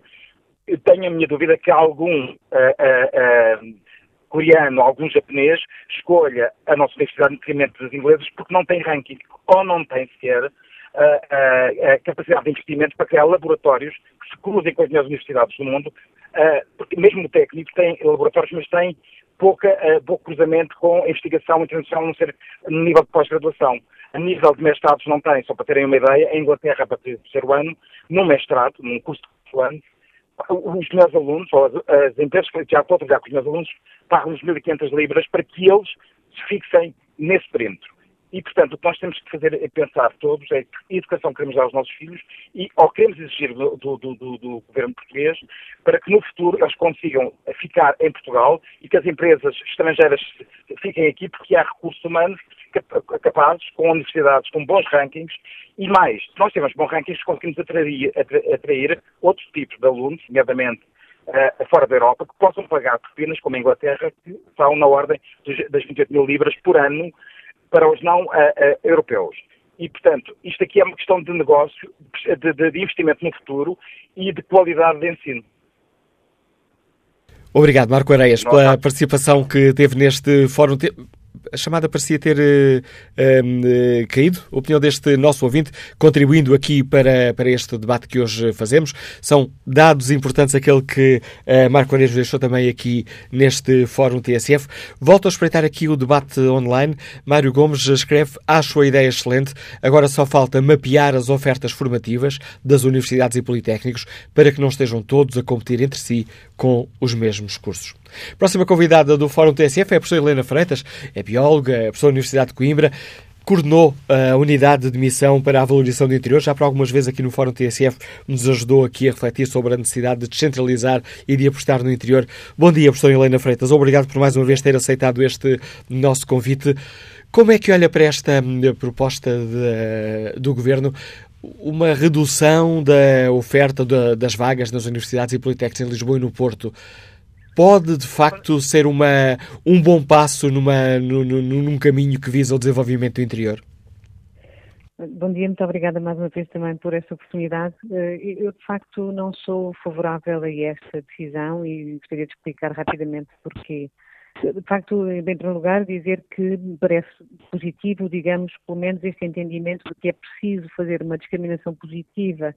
tenho a minha dúvida que algum uh, uh, uh, coreano, algum japonês, escolha a nossa universidade em detrimento das inglesas porque não tem ranking ou não tem sequer a, a capacidade de investimento para criar laboratórios que se cruzem com as melhores universidades do mundo, porque mesmo o técnico tem laboratórios, mas tem pouca, pouco cruzamento com a investigação internacional, a não ser no nível de pós-graduação. A nível de mestrados não tem, só para terem uma ideia, a Inglaterra, a partir do terceiro ano, num mestrado, num curso de 4 anos, os meus alunos, ou as, as empresas que já estou a trabalhar com os meus alunos, pagam-nos 1.500 libras para que eles se fixem nesse perímetro. E, portanto, o que nós temos que fazer é pensar todos é que educação queremos dar aos nossos filhos e ou queremos exigir do, do, do, do, governo português para que no futuro eles consigam ficar em Portugal e que as empresas estrangeiras fiquem aqui porque há recursos humanos capazes, com universidades com bons rankings e mais, se nós temos bons rankings conseguimos atrair, atrair outros tipos de alunos, nomeadamente uh, fora da Europa, que possam pagar propinas, como a Inglaterra, que estão na ordem das 28 mil libras por ano para os não europeus. E, portanto, isto aqui é uma questão de negócio, de, de investimento no futuro e de qualidade de ensino. Obrigado, Marco Areias, pela participação que teve neste fórum a chamada parecia ter uh, uh, caído. A opinião deste nosso ouvinte, contribuindo aqui para, para este debate que hoje fazemos, são dados importantes, aquele que uh, Marco Areias deixou também aqui neste Fórum TSF. Volto a espreitar aqui o debate online. Mário Gomes escreve: Acho a ideia excelente, agora só falta mapear as ofertas formativas das universidades e politécnicos para que não estejam todos a competir entre si com os mesmos cursos. Próxima convidada do Fórum TSF é a professora Helena Freitas, é bióloga, é professora da Universidade de Coimbra, coordenou a unidade de missão para a valorização do interior, já por algumas vezes aqui no Fórum TSF nos ajudou aqui a refletir sobre a necessidade de descentralizar e de apostar no interior. Bom dia, professora Helena Freitas, obrigado por mais uma vez ter aceitado este nosso convite. Como é que olha para esta hum, proposta de, do Governo uma redução da oferta das vagas nas universidades e politécnicas em Lisboa e no Porto pode, de facto, ser uma, um bom passo numa, num, num caminho que visa o desenvolvimento do interior? Bom dia, muito obrigada mais uma vez também por essa oportunidade. Eh, eu, de facto, não sou favorável a esta decisão e gostaria de explicar rapidamente porquê. De facto, em primeiro lugar, dizer que me parece positivo, digamos, pelo menos este entendimento de que é preciso fazer uma discriminação positiva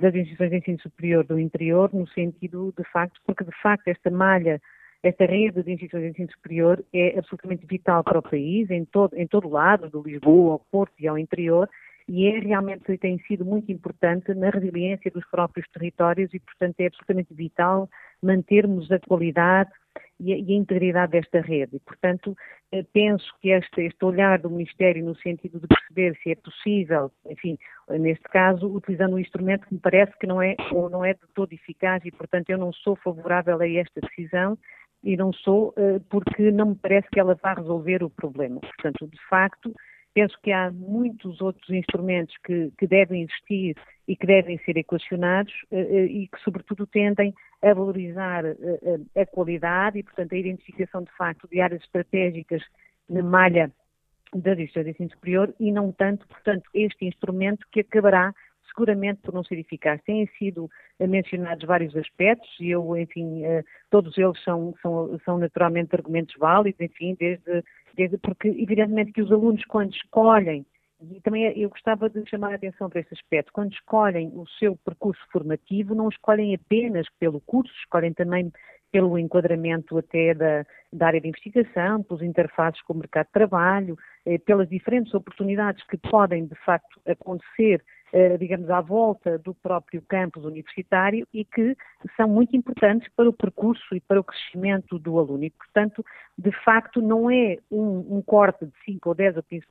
das instituições de ensino superior do interior, no sentido de facto, porque de facto esta malha, esta rede de instituições de ensino superior é absolutamente vital para o país, em todo, em todo lado, do Lisboa ao Porto e ao interior, e é realmente, tem sido muito importante na resiliência dos próprios territórios e, portanto, é absolutamente vital mantermos a qualidade e a, integridade desta rede. E, portanto, eh, penso que este, este olhar do Ministério no sentido de perceber se é possível, enfim, neste caso, utilizando um instrumento que me parece que não é ou não é de todo eficaz e, portanto, eu não sou favorável a esta decisão e não sou eh, porque não me parece que ela vá resolver o problema. Portanto, de facto, penso que há muitos outros instrumentos que, que devem existir e que devem ser equacionados uh, e que, sobretudo, tendem a valorizar uh, a qualidade e, portanto, a identificação de facto de áreas estratégicas na malha da Direção de Ensino Superior e não tanto, portanto, este instrumento que acabará seguramente por não ser eficaz. Têm sido mencionados vários aspectos e eu, enfim, todos eles são, são, são naturalmente argumentos válidos, enfim, desde, desde, porque evidentemente que os alunos quando escolhem e também eu gostava de chamar a atenção para esse aspecto. Quando escolhem o seu percurso formativo, não escolhem apenas pelo curso, escolhem também pelo enquadramento até da, da área de investigação, pelos interfaces com o mercado de trabalho, eh, pelas diferentes oportunidades que podem, de facto, acontecer digamos, à volta do próprio campus universitário e que são muito importantes para o percurso e para o crescimento do aluno. E, portanto, de facto, não é um, um corte de 5 ou 10 ou 15%,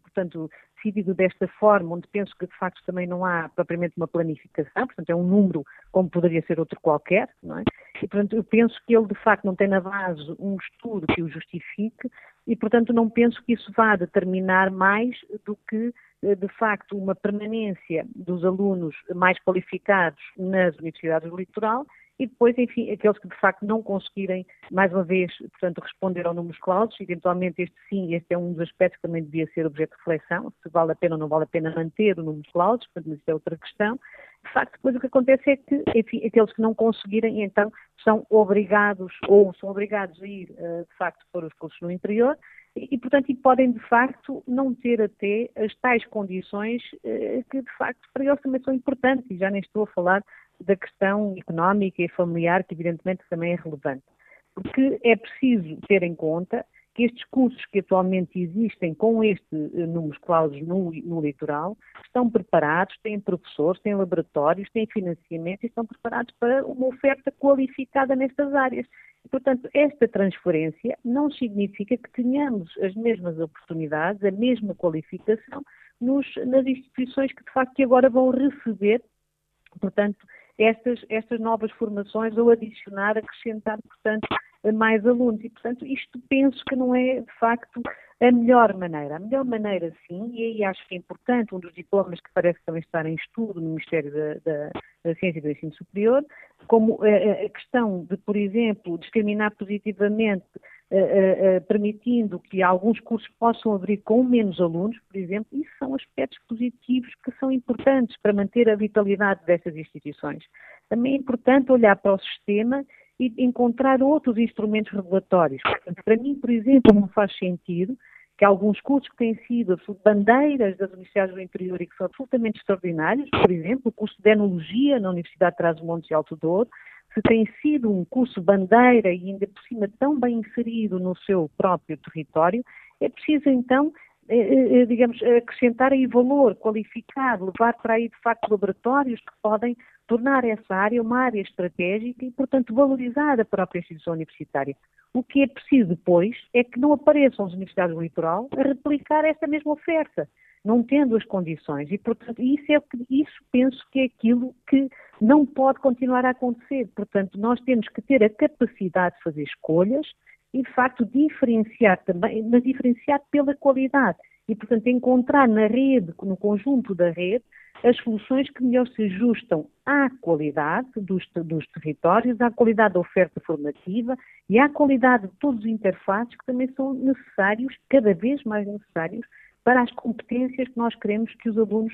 portanto, decidido desta forma, onde penso que de facto também não há propriamente uma planificação, portanto é um número como poderia ser outro qualquer, não é? E portanto eu penso que ele de facto não tem na base um estudo que o justifique e portanto não penso que isso vá determinar mais do que eh, de facto uma permanência dos alunos mais qualificados nas universidades do litoral e depois, enfim, aqueles que de facto não conseguirem, mais uma vez, portanto, responder ao número clausos, eventualmente este sim, este é um dos aspectos que também devia ser objeto de reflexão, se vale a pena ou não vale a pena manter o número clausos, portanto, mas isso é outra questão. De facto, depois o que acontece é que, enfim, aqueles que não conseguirem, então, são obrigados, ou são obrigados a ir, eh, de facto, para os cursos no interior, e, portanto, e podem, de facto, não ter até as tais condições eh, que, de facto, para eles também são importantes, e já nem estou a falar da questão económica e familiar, que evidentemente também é relevante. Porque é preciso ter em conta que estes cursos que atualmente existem com este uh, números clausos no, no litoral estão preparados, têm professores, têm laboratórios, têm financiamento e estão preparados para uma oferta qualificada nestas áreas. Portanto, esta transferência não significa que tenhamos as mesmas oportunidades, a mesma qualificação nos, nas instituições que de facto agora vão receber, portanto, estas, estas novas formações ou adicionar, acrescentar, portanto, mais alunos. E, portanto, isto penso que não é, de facto, a melhor maneira. A melhor maneira, sim, e aí acho que é importante, um dos diplomas que parece também estar em estudo no Ministério da, da, da Ciência e do Ensino Superior, como a, a, questão de, por exemplo, discriminar positivamente uh, permitindo que alguns cursos possam abrir com menos alunos, por exemplo, isso são aspectos positivos que são importantes para manter a vitalidade dessas instituições. Também é importante olhar para o sistema e encontrar outros instrumentos regulatórios. Portanto, para mim, por exemplo, não faz sentido que alguns cursos que têm sido bandeiras das universidades do interior e que são absolutamente extraordinários, por exemplo, o curso de Enologia na Universidade de Trás-os-Montes e Alto Douro, se tem sido um curso bandeira e ainda por cima tão bem inserido no seu próprio território, é preciso então eh, eh, eh, digamos, acrescentar aí valor, qualificar, levar para aí de facto laboratórios que podem tornar essa área uma área estratégica e, portanto, valorizar a própria instituição universitária. O que é preciso depois é que não apareçam as universidades do litoral a replicar essa mesma oferta, não tendo as condições. E, portanto, isso, é, isso penso que é aquilo que não pode continuar a acontecer. Portanto, nós temos que ter a capacidade de fazer escolhas e, de facto, diferenciar também, mas diferenciar pela qualidade. E, portanto, encontrar na rede, no conjunto da rede, as soluções que melhor se ajustam à qualidade dos, dos territórios, à qualidade da oferta formativa e à qualidade de todos os interfaces que também são necessários, cada vez mais necessários, para as competências que nós queremos que os alunos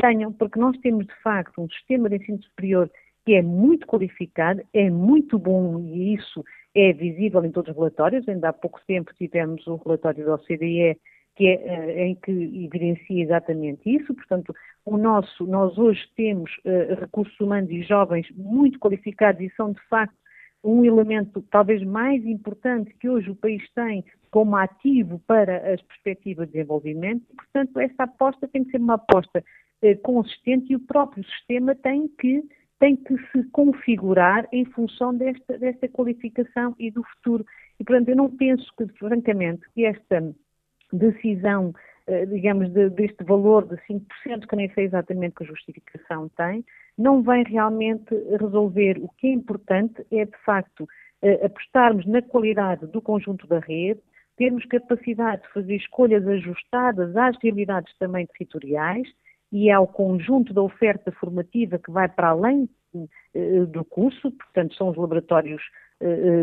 tenham, porque nós temos, de facto, um sistema de ensino superior que é muito qualificado, é muito bom e isso é visível em todos os relatórios. Ainda há pouco tempo tivemos o relatório da OCDE que é, eh, em que evidencia exatamente isso. Portanto, o nosso, nós hoje temos uh, recursos humanos e jovens muito qualificados e são, de facto, um elemento talvez mais importante que hoje o país tem como ativo para as perspectivas de desenvolvimento. Portanto, essa aposta tem que ser uma aposta uh, consistente e o próprio sistema tem que tem que se configurar em função desta, desta qualificação e do futuro. E, portanto, eu não penso que, francamente, que esta decisão, eh, digamos, de, deste valor de 5%, que nem sei exatamente que justificação tem, não vem realmente resolver. O que é importante é, de facto, eh, apostarmos na qualidade do conjunto da rede, termos capacidade de fazer escolhas ajustadas às realidades também territoriais e ao conjunto da oferta formativa que vai para além uh, do curso, portanto, são os laboratórios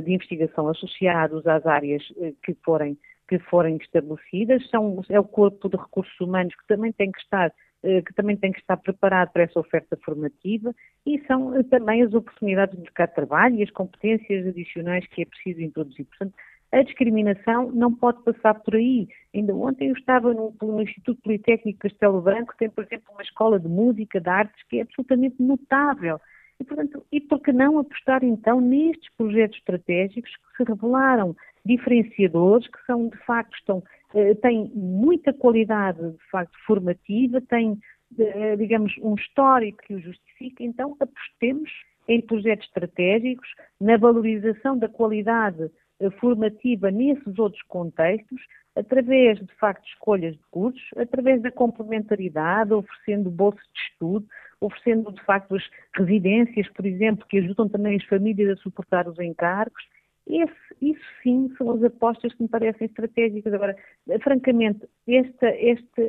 de investigação associados às áreas que forem que forem estabelecidas, são, é o corpo de recursos humanos que também tem que estar que também tem que estar preparado para essa oferta formativa e são também as oportunidades de mercado de trabalho e as competências adicionais que é preciso introduzir. Portanto, a discriminação não pode passar por aí. Ainda ontem eu estava no, no Instituto Politécnico Castelo Branco, tem, por exemplo, uma escola de música, de artes, que é absolutamente notável. E, portanto, e por que não apostar então nestes projetos estratégicos que se revelaram diferenciadores, que são de facto, estão, eh, têm muita qualidade de facto formativa, têm, eh, digamos, um histórico que o justifica, então apostemos em projetos estratégicos, na valorização da qualidade eh, formativa nesses outros contextos, através de facto de escolhas de cursos, através da complementaridade, oferecendo bolsas de estudo, oferecendo de facto as residências, por exemplo, que ajudam também as famílias a suportar os encargos. Esse, isso sim são as apostas que me parecem estratégicas. Agora, francamente, esta, esta,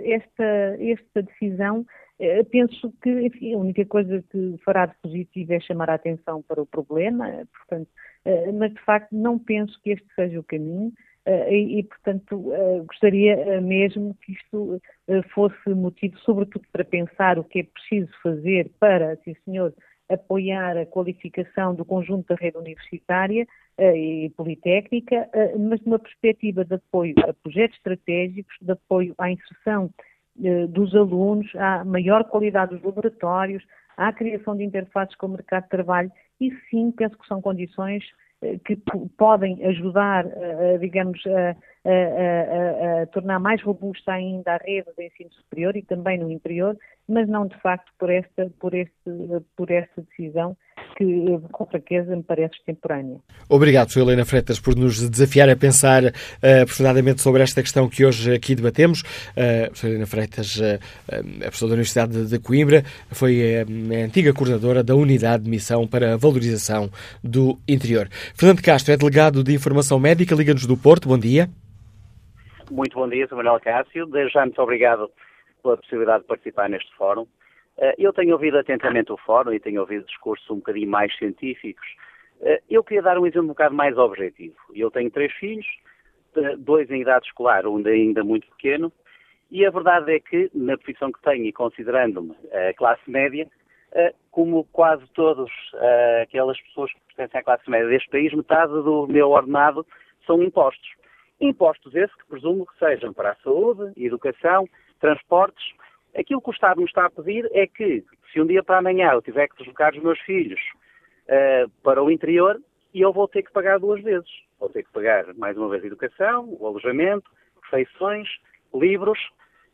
esta, decisão, eh, penso que enfim, a única coisa que fará de positivo é chamar a atenção para o problema, portanto, eh, mas de facto não penso que este seja o caminho. Uh, e, e, portanto, uh, gostaria mesmo que isto fosse motivo, sobretudo, para pensar o que é preciso fazer para, sim senhor, apoiar a qualificação do conjunto da rede universitária e politécnica, mas numa perspectiva de apoio a projetos estratégicos, de apoio à inserção dos alunos, à maior qualidade dos laboratórios, à criação de interfaces com o mercado de trabalho e sim penso que são condições eh, que podem ajudar, eh, digamos, a, a, a, a, tornar mais robusta ainda a rede de ensino superior e também no interior, mas não de facto por esta, por este, por esta decisão que, com fraqueza, me parece extemporânea. Obrigado. Helena Freitas, por nos desafiar a pensar uh, aprofundadamente sobre esta questão que hoje aqui debatemos. Uh. Helena Freitas, uh, é professora da Universidade de, Coimbra, foi a antiga coordenadora da Unidade de Missão para a Valorização do Interior. Fernando Castro é delegado de Informação Médica, Liga-nos do Porto. Bom dia. Muito bom dia, Sr. Manuel Cássio. Desde já, muito obrigado pela possibilidade de participar neste fórum. Eh, eu tenho ouvido atentamente o fórum e tenho ouvido discursos um bocadinho mais científicos Eu queria dar um exemplo um bocado mais objetivo. Eu tenho três filhos, dois em idade escolar, um ainda muito pequeno, e a verdade é que, na profissão que tenho e considerando-me a classe média, como quase todas aquelas pessoas que pertencem à classe média deste país, metade do meu ordenado são impostos. Impostos esses que presumo que sejam para a saúde, educação, transportes. Aquilo que o Estado me está a pedir é que, se um dia para amanhã eu tiver que deslocar os meus filhos uh, para o interior, eu vou ter que pagar duas vezes. Vou ter que pagar, mais uma vez, educação, o alojamento, refeições, livros.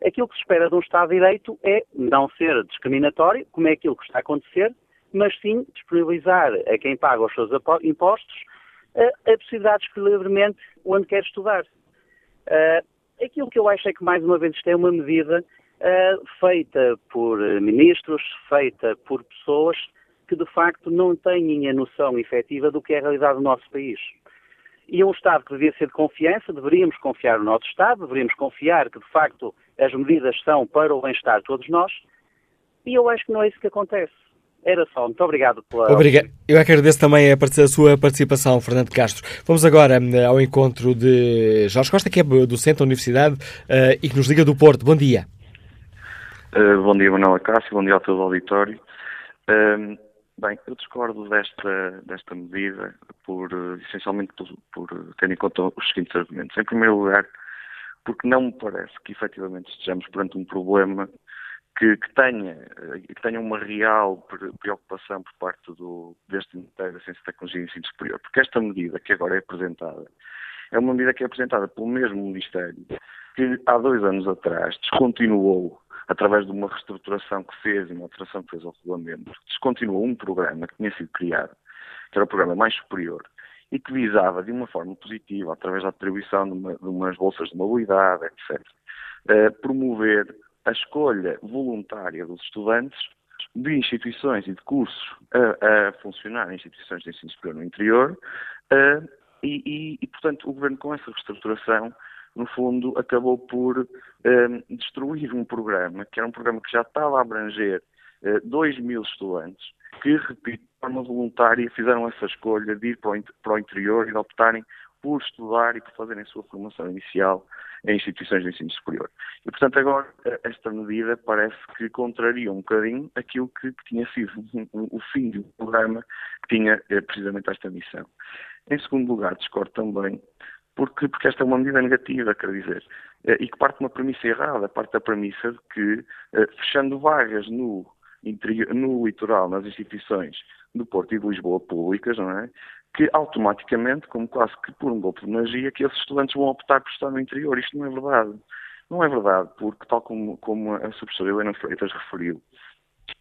Aquilo que se espera de um Estado de Direito é não ser discriminatório, como é aquilo que está a acontecer, mas sim disponibilizar a quem paga os seus impostos a, possibilidade de escolher livremente onde quer estudar. Uh, aquilo que eu acho é que, mais uma vez, isto é uma medida uh, feita por ministros, feita por pessoas que, de facto, não têm a noção efetiva do que é a realidade do nosso país. E um Estado que devia ser de confiança, deveríamos confiar no nosso Estado, deveríamos confiar que, de facto, as medidas são para o bem-estar de todos nós, e eu acho que não é isso que acontece. Era só. Muito obrigado pela. Obrigado. Eu agradeço também a, sua participação, Fernando Castro. Vamos agora hum, ao encontro de Jorge Costa, que é docente da Universidade uh, e que nos liga do Porto. Bom dia. Uh, bom dia, Manuela Cássio. Bom dia ao todo o auditório. Uh, bem, eu discordo desta, desta medida, por, essencialmente por, por ter em conta os seguintes argumentos. Em primeiro lugar, porque não me parece que efetivamente estejamos perante um problema que, que, tenha, que tenha uma real preocupação por parte do, deste Ministério da Ciência Tecnologia e Ensino Superior. Porque esta medida que agora é apresentada é uma medida que é apresentada pelo mesmo Ministério que há dois anos atrás descontinuou, através de uma reestruturação que fez e uma alteração que fez ao regulamento, descontinuou um programa que tinha sido criado, que era o programa mais superior, e que visava, de uma forma positiva, através da atribuição de, uma, de umas bolsas de mobilidade, etc., eh, promover a escolha voluntária dos estudantes de instituições e de cursos a, a funcionar em instituições de ensino superior no interior uh, e, e, e, portanto, o Governo com essa reestruturação, no fundo, acabou por uh, destruir um programa, que era um programa que já estava a abranger uh, 2 mil estudantes, que, repito, de forma voluntária fizeram essa escolha de ir para o, para o interior e de optarem por estudar e por fazerem a sua formação inicial em instituições de ensino superior. E, portanto, agora, esta medida parece que contraria um bocadinho aquilo que, que tinha sido o fim do programa que tinha eh, precisamente esta missão. Em segundo lugar, discordo também, porque, porque esta é uma medida negativa, quer dizer, eh, e que parte de uma premissa errada, parte da premissa de que, eh, fechando vagas no, interior, no litoral, nas instituições do Porto e de Lisboa públicas, não é? Que automaticamente, como quase que por um golpe de magia, que esses estudantes vão optar por estar no interior. Isto não é verdade. Não é verdade, porque, tal como, como a professora Helena Freitas referiu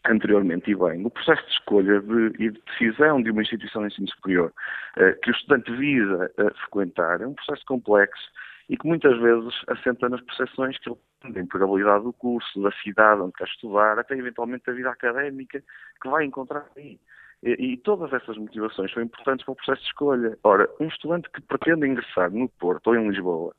anteriormente e bem, o processo de escolha de, e de decisão de uma instituição de ensino superior uh, que o estudante visa uh, frequentar é um processo complexo e que muitas vezes assenta nas percepções que ele tem da empregabilidade do curso, da cidade onde quer estudar, até eventualmente da vida académica que vai encontrar aí. E, e, todas essas motivações são importantes para o processo de escolha. Ora, um estudante que pretende ingressar no Porto ou em Lisboa,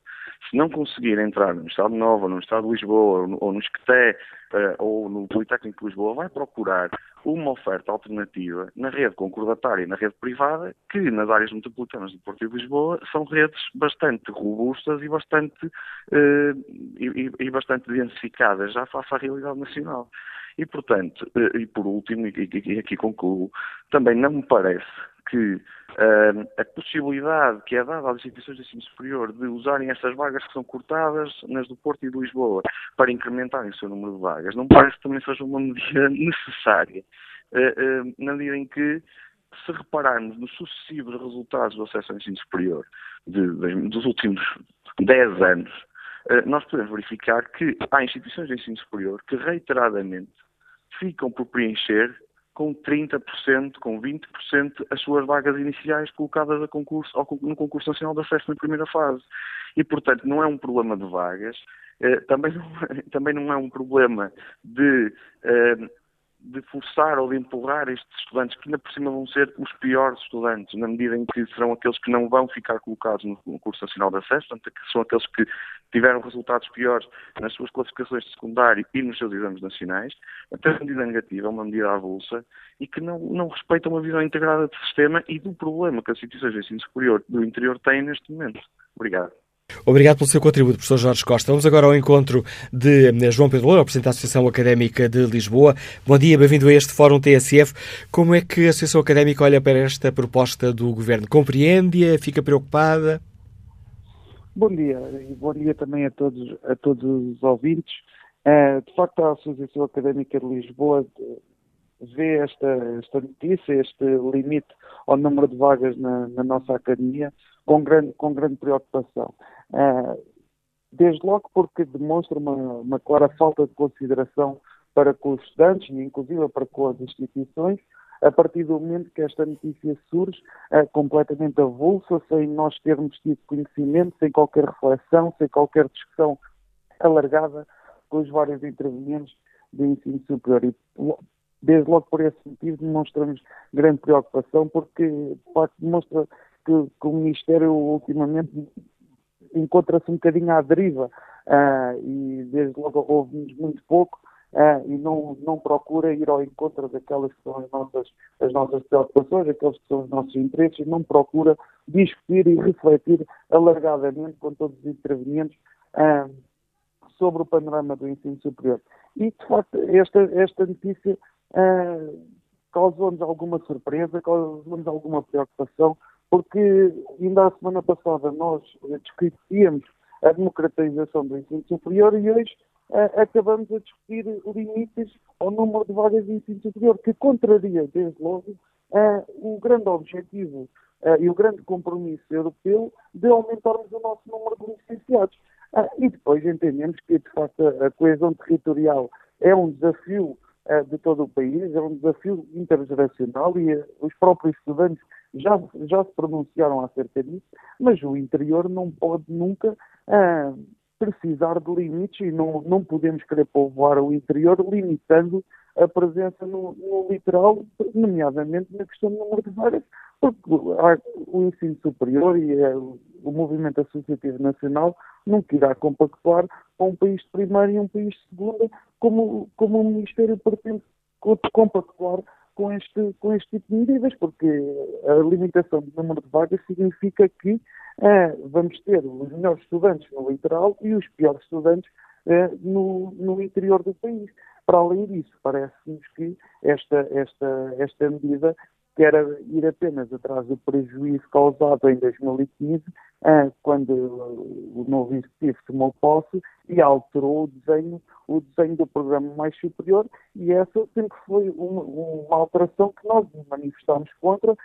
se não conseguir entrar no Estado Novo, ou no Estado de Lisboa, ou no, Esqueté, uh, ou no Politécnico de Lisboa, vai procurar uma oferta alternativa na rede concordatária e na rede privada, que nas áreas metropolitanas do Porto e de Lisboa são redes bastante robustas e bastante, uh, e, e bastante densificadas já face à realidade nacional. E, portanto, eh, e por último, e aqui concluo, também não me parece que uh, a possibilidade que é dada às instituições de ensino superior de usarem essas vagas que são cortadas nas do Porto e de Lisboa para incrementarem o seu número de vagas, não parece que também seja uma medida necessária, uh, uh, na medida em que, se repararmos nos sucessivos resultados do acesso ao ensino superior de, de, dos últimos 10 anos, nós podemos verificar que há instituições de ensino superior que reiteradamente ficam por preencher com 30%, com 20% as suas vagas iniciais colocadas a concurso, no concurso nacional de acesso na primeira fase. E, portanto, não é um problema de vagas, eh, também, não, é, também não é um problema de eh, de forçar ou de empurrar estes estudantes, que ainda por cima vão ser os piores estudantes, na medida em que serão aqueles que não vão ficar colocados no concurso nacional de acesso, portanto, que são aqueles que tiveram resultados piores nas suas classificações de secundário e nos seus exames nacionais. Até uma medida negativa, uma medida avulsa, e que não, não respeita uma visão integrada do sistema e do problema que as instituições de ensino superior do interior têm neste momento. Obrigado. Obrigado pelo seu contributo, professor Jorge Costa. Vamos agora ao encontro de eh, João Pedro Loura, representante da Associação Académica de Lisboa. Bom dia, bem-vindo a este Fórum TSF. Como é que a Associação Académica olha para esta proposta do Governo? Compreende-a? Fica preocupada? Bom dia e bom dia também a todos, a todos os ouvintes. Uh, de facto, a Associação Académica de Lisboa eh, vê esta, esta notícia, este limite ao número de vagas na, na nossa academia, com grande, com grande preocupação. Uh, desde logo porque demonstra uma, uma, clara falta de consideração para com os estudantes e inclusive para com as instituições, a partir do momento que esta notícia surge uh, completamente avulsa, sem nós termos tido conhecimento, sem qualquer reflexão, sem qualquer discussão alargada com os vários intervenientes do ensino superior. E, desde logo por esse motivo demonstramos grande preocupação, porque de facto demonstra que, que o Ministério ultimamente encontra-se um bocadinho à deriva uh, e desde logo ouve-nos muito pouco uh, e não, não procura ir ao encontro daquelas que são as nossas, as nossas preocupações, aqueles que são os nossos interesses, e não procura discutir e refletir alargadamente com todos os intervenientes uh, sobre o panorama do ensino superior. E, de facto, esta, esta notícia causou-nos alguma surpresa, causou-nos alguma preocupação, porque ainda a semana passada nós discutíamos a democratização do ensino superior e hoje uh, acabamos a discutir limites ao número de vagas de ensino superior, que contraria, desde logo, uh, o grande objetivo uh, e o grande compromisso europeu de aumentarmos o nosso número de licenciados. e depois entendemos que, de facto, a coesão territorial é um desafio de todo o país, é um desafio intergeracional e os próprios estudantes já, já se pronunciaram acerca disso, mas o interior não pode nunca ah, precisar de limites e não, não podemos querer povoar o interior limitando a presença no, no litoral, nomeadamente na questão do número de vagas, porque o ensino superior e a, o movimento associativo nacional nunca irá compactuar com um país de primeira e um país de segunda, como, como o Ministério pretende compactuar com este, com este tipo de medidas, porque a limitação do número de vagas significa que eh, vamos ter os melhores estudantes no litoral e os piores estudantes eh, no, no interior do país. Para além disso, parece-nos que esta, esta, esta medida quer ir apenas atrás do prejuízo causado em 2015, eh, quando o novo executivo tomou posse e alterou o desenho, o desenho do programa mais superior, e essa sempre foi uma, uma alteração que nós manifestámos contra,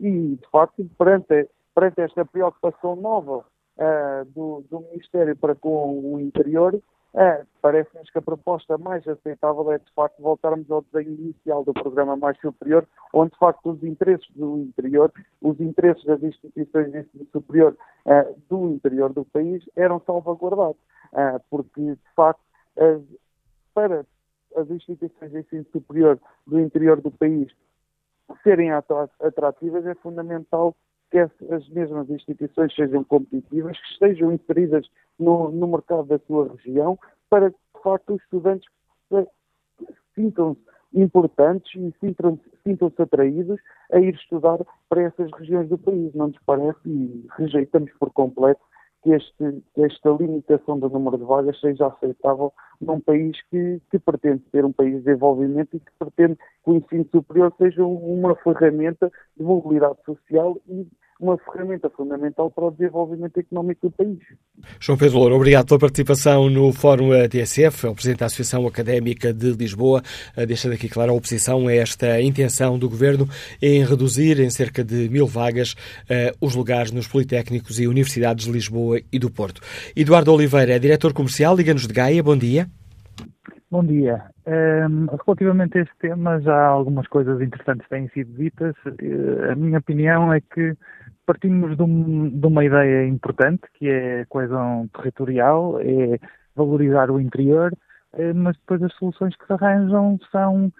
e de facto, perante, perante esta preocupação nova uh, do, do Ministério para com o interior, é, Parece-nos que a proposta mais aceitável é, de facto, voltarmos ao desenho inicial do programa mais superior, onde, de facto, os interesses do interior, os interesses das instituições de ensino superior uh, do interior do país eram salvaguardados. Uh, porque, de facto, uh, para as instituições de ensino superior do interior do país serem atrativas, é fundamental que as mesmas instituições sejam competitivas, que estejam inseridas no, no mercado da sua região, para que, de facto, os estudantes sintam-se importantes e sintam-se atraídos a ir estudar para essas regiões do país. Não nos parece e rejeitamos por completo que, este, que esta limitação do número de vagas seja aceitável num país que, que, pretende ser um país de desenvolvimento e que pretende que o ensino superior seja uma ferramenta de mobilidade social e uma ferramenta fundamental para o desenvolvimento económico do país. João Pedro Louro, obrigado pela participação no Fórum TSF, é o Presidente da Associação Académica de Lisboa, eh, deixando aqui clara a oposição a esta intenção do Governo em reduzir em cerca de mil vagas uh, os lugares nos Politécnicos e Universidades de Lisboa e do Porto. Eduardo Oliveira é Diretor Comercial, Liga-nos de Gaia, bom dia. Bom dia. Um, relativamente a este tema, já algumas coisas interessantes têm sido ditas. Uh, a minha opinião é que partimos de, um, de, uma ideia importante, que é a coesão territorial, é valorizar o interior, eh, mas depois as soluções que se arranjam são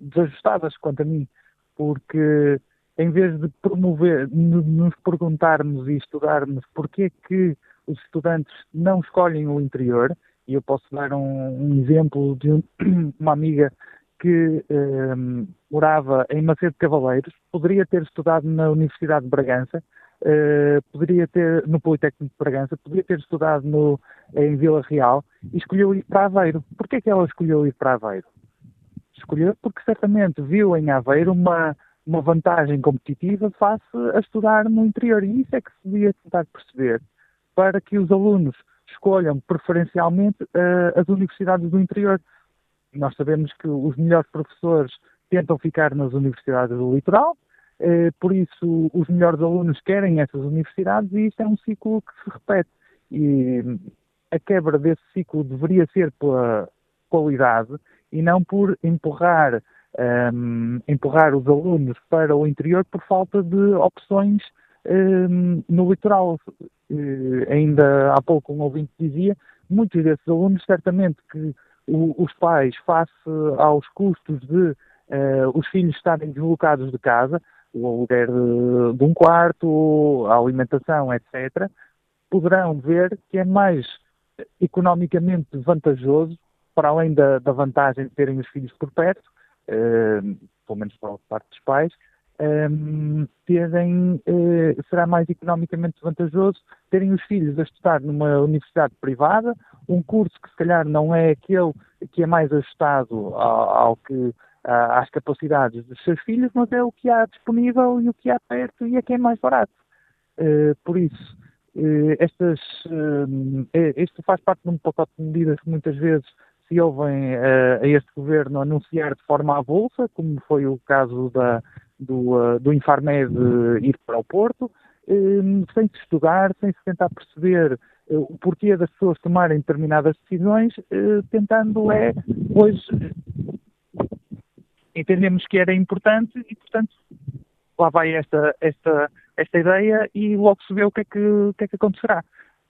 desajustadas, quanto a mim, porque em vez de promover, nos perguntarmos e estudarmos porquê que os estudantes não escolhem o interior, e eu posso dar um, um exemplo de um, uma amiga que um, morava em Macedo Cavaleiros, poderia ter estudado na Universidade de Bragança, uh, poderia ter no Politécnico de Bragança, poderia ter estudado no, em Vila Real e escolheu ir para Aveiro. Porquê que ela escolheu ir para Aveiro? Escolheu porque certamente viu em Aveiro uma, uma vantagem competitiva face a estudar no interior e isso é que se devia tentar perceber para que os alunos escolham preferencialmente uh, as universidades do interior. Nós sabemos que os melhores professores tentam ficar nas universidades do litoral, uh, por isso os melhores alunos querem essas universidades e isto é um ciclo que se repete. E a quebra desse ciclo deveria ser pela qualidade e não por empurrar, um, empurrar os alunos para o interior por falta de opções um, no litoral. Uh, ainda há pouco um ouvinte dizia, muitos desses alunos, certamente que o, os pais, face aos custos de uh, os filhos estarem deslocados de casa, o aluguer de, de um quarto, a alimentação, etc., poderão ver que é mais economicamente vantajoso, para além da, da vantagem de terem os filhos por perto, uh, pelo menos para a parte dos pais, um, terem, uh, será mais economicamente vantajoso terem os filhos a estudar numa universidade privada, um curso que se calhar não é aquele que é mais ajustado ao, ao que às capacidades dos seus filhos, mas é o que há disponível e o que há perto e é que é mais barato. Uh, por isso, uh, estas, isto faz parte de um pacote de medidas que muitas vezes se ouvem a este governo anunciar de forma avulsa, como foi o caso da, do, uh, do Infarmed ir para o Porto, um, sem se estudar, sem se tentar perceber uh, o porquê das pessoas tomarem determinadas decisões, uh, tentando é, pois, entendemos que era importante e, portanto, lá vai esta, esta, esta ideia e logo se vê o que é que, o que, é que acontecerá.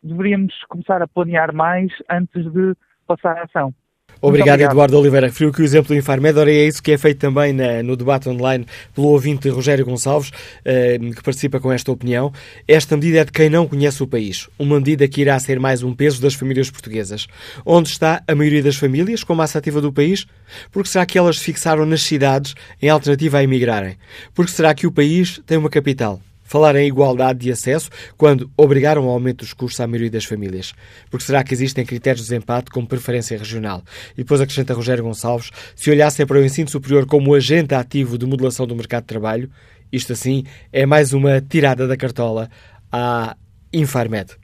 Deveríamos começar a planear mais antes de passar à ação. Obrigado, obrigado, Eduardo Oliveira. Referiu que o exemplo do Infarmed, ora é isso que é feito também na, no debate online pelo ouvinte Rogério Gonçalves, eh, que participa com esta opinião. Esta medida é de quem não conhece o país. Uma medida que irá ser mais um peso das famílias portuguesas. Onde está a maioria das famílias com massa ativa do país? Porque será que elas se fixaram nas cidades em alternativa a emigrarem? Porque será que o país tem uma capital? Falar em igualdade de acesso quando obrigaram ao aumento dos custos à maioria das famílias? Porque será que existem critérios de desempate como preferência regional? E depois acrescenta Rogério Gonçalves, se olhassem para o ensino superior como agente ativo de modulação do mercado de trabalho, isto assim é mais uma tirada da cartola à Infarmed.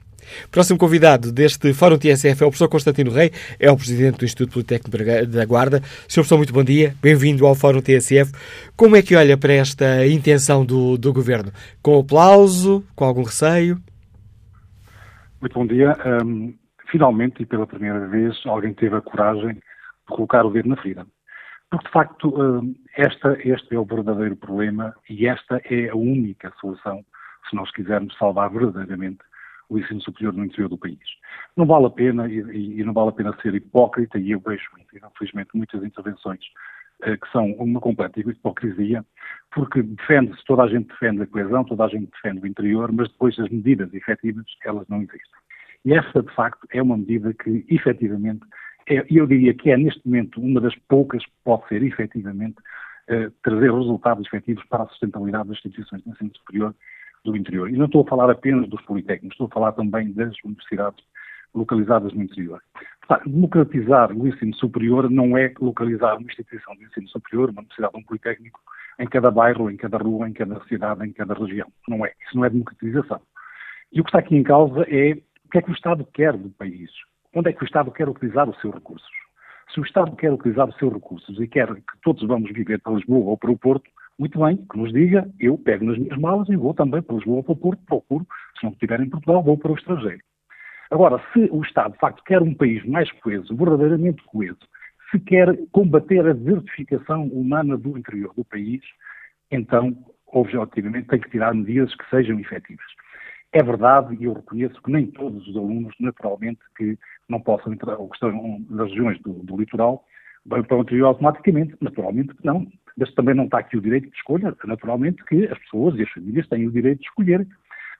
Próximo convidado deste Fórum TSF é o professor Constantino Rei, é o presidente do Instituto Politécnico da Guarda. Senhor professor, muito bom dia, bem-vindo ao Fórum TSF. Como é que olha para esta intenção do, do governo? Com aplauso, com algum receio? Muito bom dia. Um, finalmente, e pela primeira vez, alguém teve a coragem de colocar o dedo na ferida. Porque, de facto, um, esta, este é o verdadeiro problema e esta é a única solução se nós quisermos salvar verdadeiramente o ensino superior no interior do país. Não vale a pena, e, e não vale a pena ser hipócrita, e eu vejo, infelizmente, muitas intervenções eh, que são uma completa hipocrisia, porque defende-se, toda a gente defende a coesão, toda a gente defende o interior, mas depois as medidas efetivas, elas não existem. E essa, de facto, é uma medida que, efetivamente, é, eu diria que é, neste momento, uma das poucas que pode ser, efetivamente, eh, trazer resultados efetivos para a sustentabilidade das instituições de ensino superior do interior. E não estou a falar apenas dos politécnicos, estou a falar também das universidades localizadas no interior. Democratizar o ensino superior não é localizar uma instituição de ensino superior, uma universidade, um politécnico, em cada bairro, em cada rua, em cada cidade, em cada região. Não é. Isso não é democratização. E o que está aqui em causa é o que é que o Estado quer do país. Onde é que o Estado quer utilizar os seus recursos? Se o Estado quer utilizar os seus recursos e quer que todos vamos viver para Lisboa ou para o Porto, muito bem, que nos diga, eu pego nas minhas malas e vou também para Lisboa, para o Porto, procuro, se não estiver em Portugal, vou para o estrangeiro. Agora, se o Estado, de facto, quer um país mais coeso, verdadeiramente coeso, se quer combater a desertificação humana do interior do país, então, objetivamente, tem que tirar medidas que sejam efetivas. É verdade, e eu reconheço que nem todos os alunos, naturalmente, que não possam entrar, ou que estão nas regiões do, do litoral, vai para o interior automaticamente? Naturalmente que não. Mas também não está aqui o direito de escolha. Naturalmente que as pessoas e as famílias têm o direito de escolher.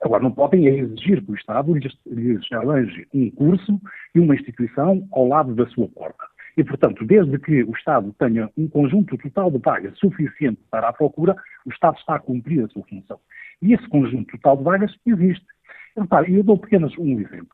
Agora, não podem exigir que o Estado lhes, lhes arranje um curso e uma instituição ao lado da sua porta. E, portanto, desde que o Estado tenha um conjunto total de vagas suficiente para a procura, o Estado está a cumprir a sua função. E esse conjunto total de vagas existe. Repare, eu dou apenas um exemplo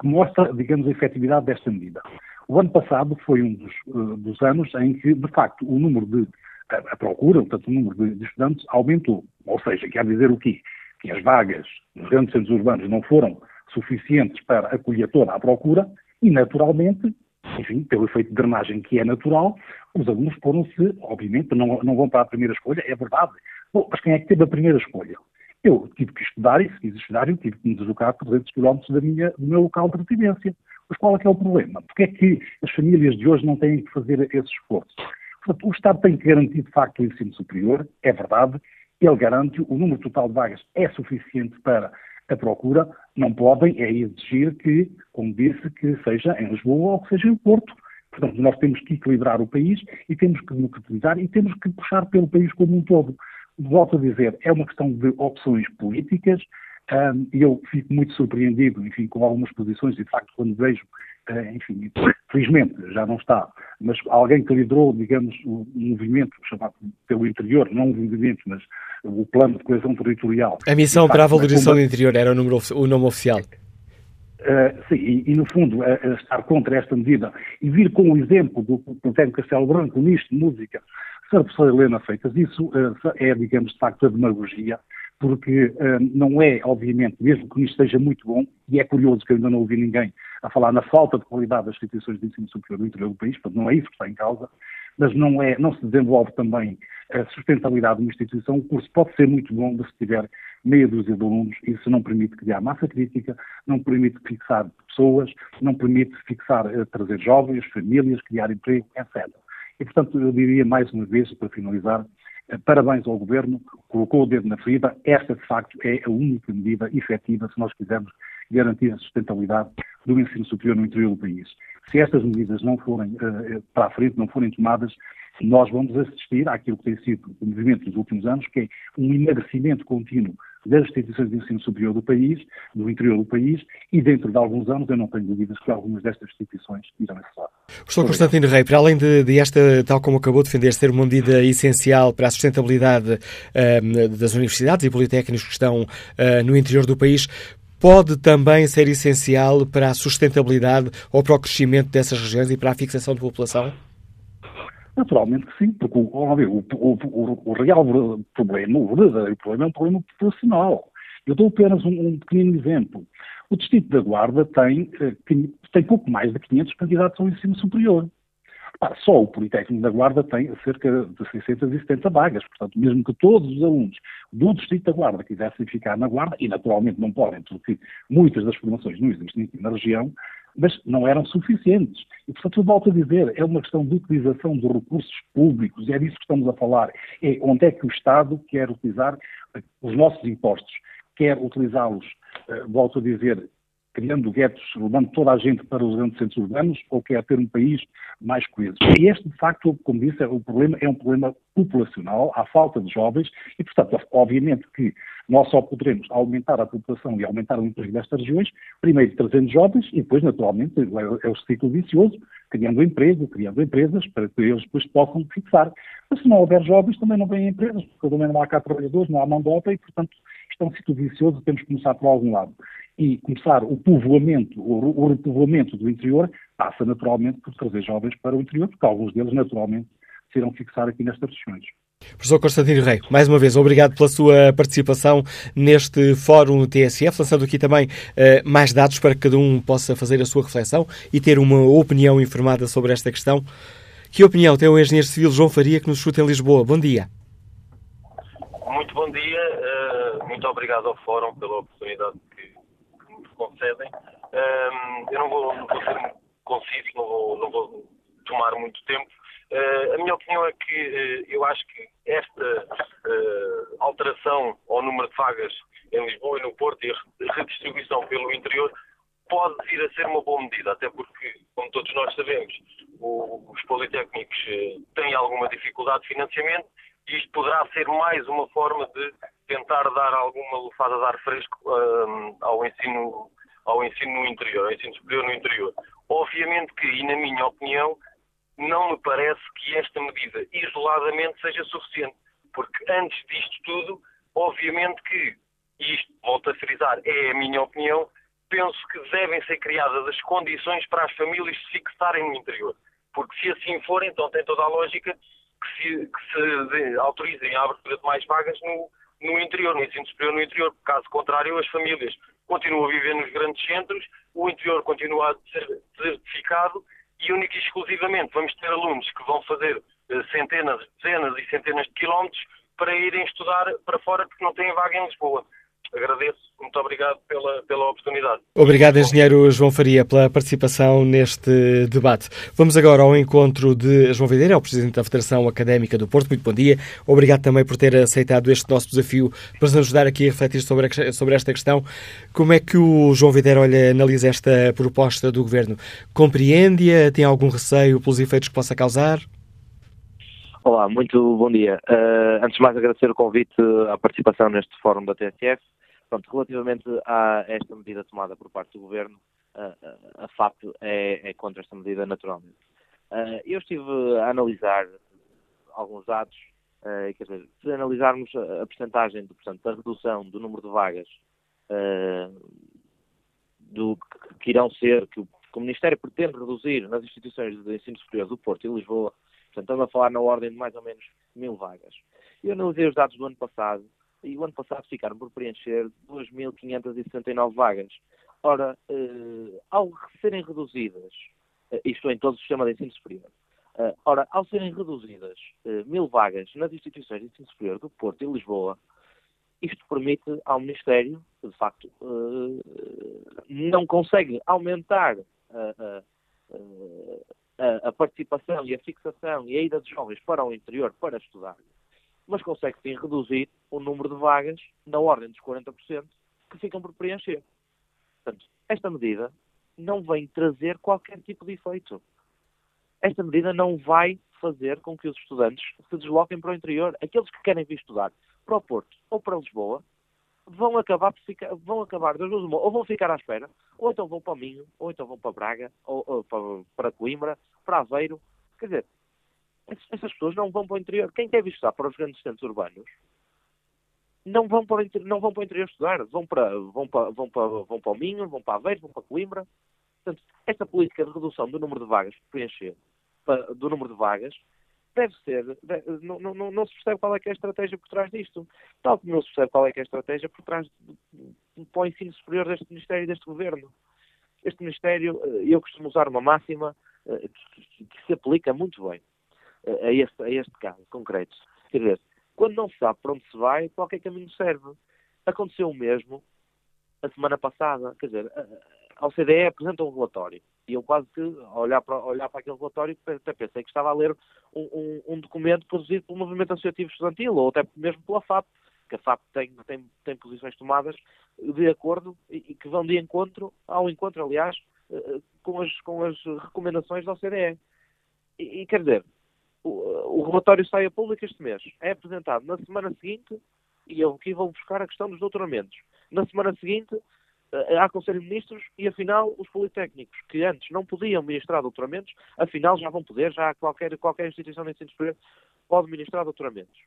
que mostra, digamos, a efetividade desta medida. O ano passado foi um dos, uh, dos anos em que, de facto, o número de a, a procura, portanto, o número de, de, estudantes aumentou. Ou seja, quer dizer o quê? Que as vagas nos grandes centros urbanos não foram suficientes para acolher toda a procura e, naturalmente, enfim, pelo efeito de drenagem que é natural, os alunos foram-se, obviamente, não, não vão para a primeira escolha, é verdade. Bom, mas quem é que teve a primeira escolha? Eu tive que estudar e, se quis estudar, eu tive que me deslocar por 300 km da minha, do meu local de residência. Mas qual é que é o problema? Porque é que as famílias de hoje não têm que fazer esse esforço? Portanto, o Estado tem que garantir, de facto, o ensino superior, é verdade, ele garante, o número total de vagas é suficiente para a procura, não podem é exigir que, como disse, que seja em Lisboa ou que seja em Porto. Portanto, nós temos que equilibrar o país e temos que democratizar e temos que puxar pelo país como um todo. Volto a dizer, é uma questão de opções políticas, e eu fico muito surpreendido, enfim, com algumas posições, de facto, quando vejo, enfim, felizmente já não está, mas alguém que liderou, digamos, um movimento chamado pelo interior, não um movimento, mas o plano de coesão territorial. A missão para a valorização do interior era o, número, o nome oficial. Uh, sim, e, e, no fundo, uh, uh, estar contra esta medida e vir com o exemplo do Politécnico Castelo Branco, nisto, música, Sra. Professora Helena Feitas, isso é, digamos, de facto, a demagogia porque não é, obviamente, mesmo que isto esteja muito bom, e é curioso que eu ainda não ouvi ninguém a falar na falta de qualidade das instituições de ensino superior no interior do país, portanto não é isso que está em causa, mas não, é, não se desenvolve também a sustentabilidade de uma instituição. O curso pode ser muito bom se tiver meia dúzia de alunos, isso não permite criar massa crítica, não permite fixar pessoas, não permite fixar, uh, trazer jovens, famílias, criar emprego, etc. E, portanto, eu diria mais uma vez, para finalizar, Parabéns ao Governo, colocou o dedo na ferida. Esta, de facto, é a única medida efetiva se nós quisermos garantir a sustentabilidade do ensino superior no interior do país. Se estas medidas não forem uh, para a frente, não forem tomadas, nós vamos assistir àquilo que tem sido o movimento dos últimos anos, que é um emagrecimento contínuo das instituições de ensino superior do país, do interior do país, e dentro de alguns anos eu não tenho dúvidas que algumas destas instituições irão encerrar. Professor Constantino Rei, para além de, de, esta, tal como acabou de defender, ser uma medida essencial para a sustentabilidade uh, das universidades e politécnicos que estão uh, no interior do país, pode também ser essencial para a sustentabilidade ou para o crescimento dessas regiões e para a fixação de população? Naturalmente que sim, porque o, o, o, o real problema, o verdadeiro problema é um problema populacional. Eu dou apenas um, um exemplo. O Distrito da Guarda tem, eh, tem pouco mais de 500 candidatos ao ensino superior. Só o Politécnico da Guarda tem cerca de 670 vagas, portanto, mesmo que todos os alunos do Distrito da Guarda quisessem ficar na Guarda, e naturalmente não podem, porque muitas das formações não existem na região, mas não eram suficientes. E, portanto, eu volto a dizer, é uma questão de utilização de recursos públicos, é disso que estamos a falar. É onde é que o Estado quer utilizar os nossos impostos, quer utilizá-los, uh, volto a dizer, criando guetos, levando toda a gente para os grandes centros urbanos, ou quer ter um país mais coeso. E este, de facto, como disse, é o problema é um problema populacional, há falta de jovens, e, portanto, obviamente que nós só poderemos aumentar a população e aumentar o emprego destas regiões, primeiro trazendo jovens e depois, naturalmente, é, é o ciclo vicioso, criando emprego, criando empresas para que eles depois possam fixar. Mas se não houver jovens, também não vêm empresas, porque também não há cá trabalhadores, não há mão de obra e, portanto, isto é um ciclo vicioso, temos que começar por algum lado. E começar o povoamento, o repovoamento do interior, passa naturalmente por trazer jovens para o interior, porque alguns deles, naturalmente, se irão fixar aqui nestas regiões. Professor Constantino Rei, mais uma vez, obrigado pela sua participação neste Fórum TSF, lançando aqui também uh, mais dados para que cada um possa fazer a sua reflexão e ter uma opinião informada sobre esta questão. Que opinião tem o engenheiro civil João Faria, que nos escuta em Lisboa? Bom dia. Muito bom dia, uh, muito obrigado ao Fórum pela oportunidade concedem. Uh, eu não vou, não vou ser conciso, não vou, não vou tomar muito tempo. Uh, a minha opinião é que uh, eu acho que esta uh, alteração ao número de vagas em Lisboa e no Porto e a redistribuição pelo interior pode vir a ser uma boa medida, até porque, como todos nós sabemos, o, os Politécnicos têm alguma dificuldade de financiamento e isto poderá ser mais uma forma de tentar dar alguma lufada de ar fresco um, ao, ensino, ao ensino no interior, ao ensino superior no interior. Obviamente que, e na minha opinião, não me parece que esta medida isoladamente seja suficiente, porque antes disto tudo, obviamente que, e isto volto a frisar, é a minha opinião, penso que devem ser criadas as condições para as famílias se fixarem no interior. Porque se assim for, então tem toda a lógica que se, que se autorizem a abertura de mais vagas no, no interior, no ensino superior no interior. Caso contrário, as famílias continuam a viver nos grandes centros, o interior continua a ser desertificado e única e exclusivamente vamos ter alunos que vão fazer eh, centenas, dezenas e centenas de quilómetros para irem estudar para fora porque não têm vaga em Lisboa. Agradeço, muito obrigado pela, pela oportunidade. Obrigado, engenheiro João Faria, pela participação neste debate. Vamos agora ao encontro de João Videira, é o presidente da Federação Académica do Porto. Muito bom dia. Obrigado também por ter aceitado este nosso desafio para nos ajudar aqui a refletir sobre, a, sobre esta questão. Como é que o João Videira olha, analisa esta proposta do Governo? Compreende-a? Tem algum receio pelos efeitos que possa causar? Olá, muito bom dia. Uh, antes de mais agradecer o convite à participação neste fórum da TSF. Pronto, relativamente a esta medida tomada por parte do Governo, a FAP é, é, contra esta medida naturalmente. Uh, eu estive a analisar alguns dados, quer dizer, se analisarmos a, percentagem portanto, da redução do número de vagas do que irão ser, que o, que o Ministério pretende reduzir nas instituições de ensino superior do Porto e Lisboa, Portanto, estamos a falar na ordem de mais ou menos mil vagas. Eu analisei os dados do ano passado e o ano passado ficaram por preencher 2.569 vagas. Ora, eh, ao serem reduzidas, eh, isto em todo o sistema de ensino superior, eh, ora, ao serem reduzidas mil vagas nas instituições de ensino superior do Porto e Lisboa, isto permite ao Ministério, de facto não consegue aumentar a, a, participação e a fixação e a ida de jovens para o interior para estudar, mas consegue sim reduzir o número de vagas na ordem dos 40% que ficam por preencher. Portanto, esta medida não vem trazer qualquer tipo de efeito. Esta medida não vai fazer com que os estudantes se desloquem para o interior. Aqueles que querem vir estudar para o Porto ou para Lisboa vão acabar, ficar, vão acabar ou vão ficar à espera, ou então vão para Minho, ou então vão para Braga, ou, ou para, para, Coimbra, para Aveiro. Quer dizer, essas pessoas não vão para o interior. Quem quer visitar para os grandes centros urbanos não vão para o interior, não vão para o interior estudar, vão para, vão, para, vão, para, vão para o Minho, vão para Aveiro, vão para Coimbra. Portanto, esta política de redução do número de vagas por preencher, do número de vagas, deve ser, deve, não, não, não, se percebe qual é é a estratégia por trás disto. Tal como não se percebe qual é é a estratégia por trás para o ensino superior deste Ministério e deste Governo. Este Ministério, eh, eu costumo usar uma máxima eh, que, que se aplica muito bem eh, a este, a este caso concreto. Quer dizer, quando não se sabe para onde se vai, qualquer caminho serve. Aconteceu o mesmo a semana passada. Quer dizer, a OCDE apresenta um relatório e eu quase que, ao olhar para, olhar para aquele relatório, até pensei que estava a ler um, um, um, documento produzido pelo Movimento Associativo Estudantil, ou até mesmo pela FAP, que a FAP tem, tem, tem posições tomadas de acordo e, e que vão de encontro, ao encontro, aliás, eh, com as, com as recomendações da OCDE. E, e quer dizer, o, o, relatório sai a público este mês, é apresentado na semana seguinte, e eu aqui vou buscar a questão dos doutoramentos. Na semana seguinte, eh, há Conselho de Ministros e, afinal, os politécnicos, que antes não podiam ministrar doutoramentos, afinal já vão poder, já qualquer, qualquer instituição de ensino superior pode ministrar doutoramentos.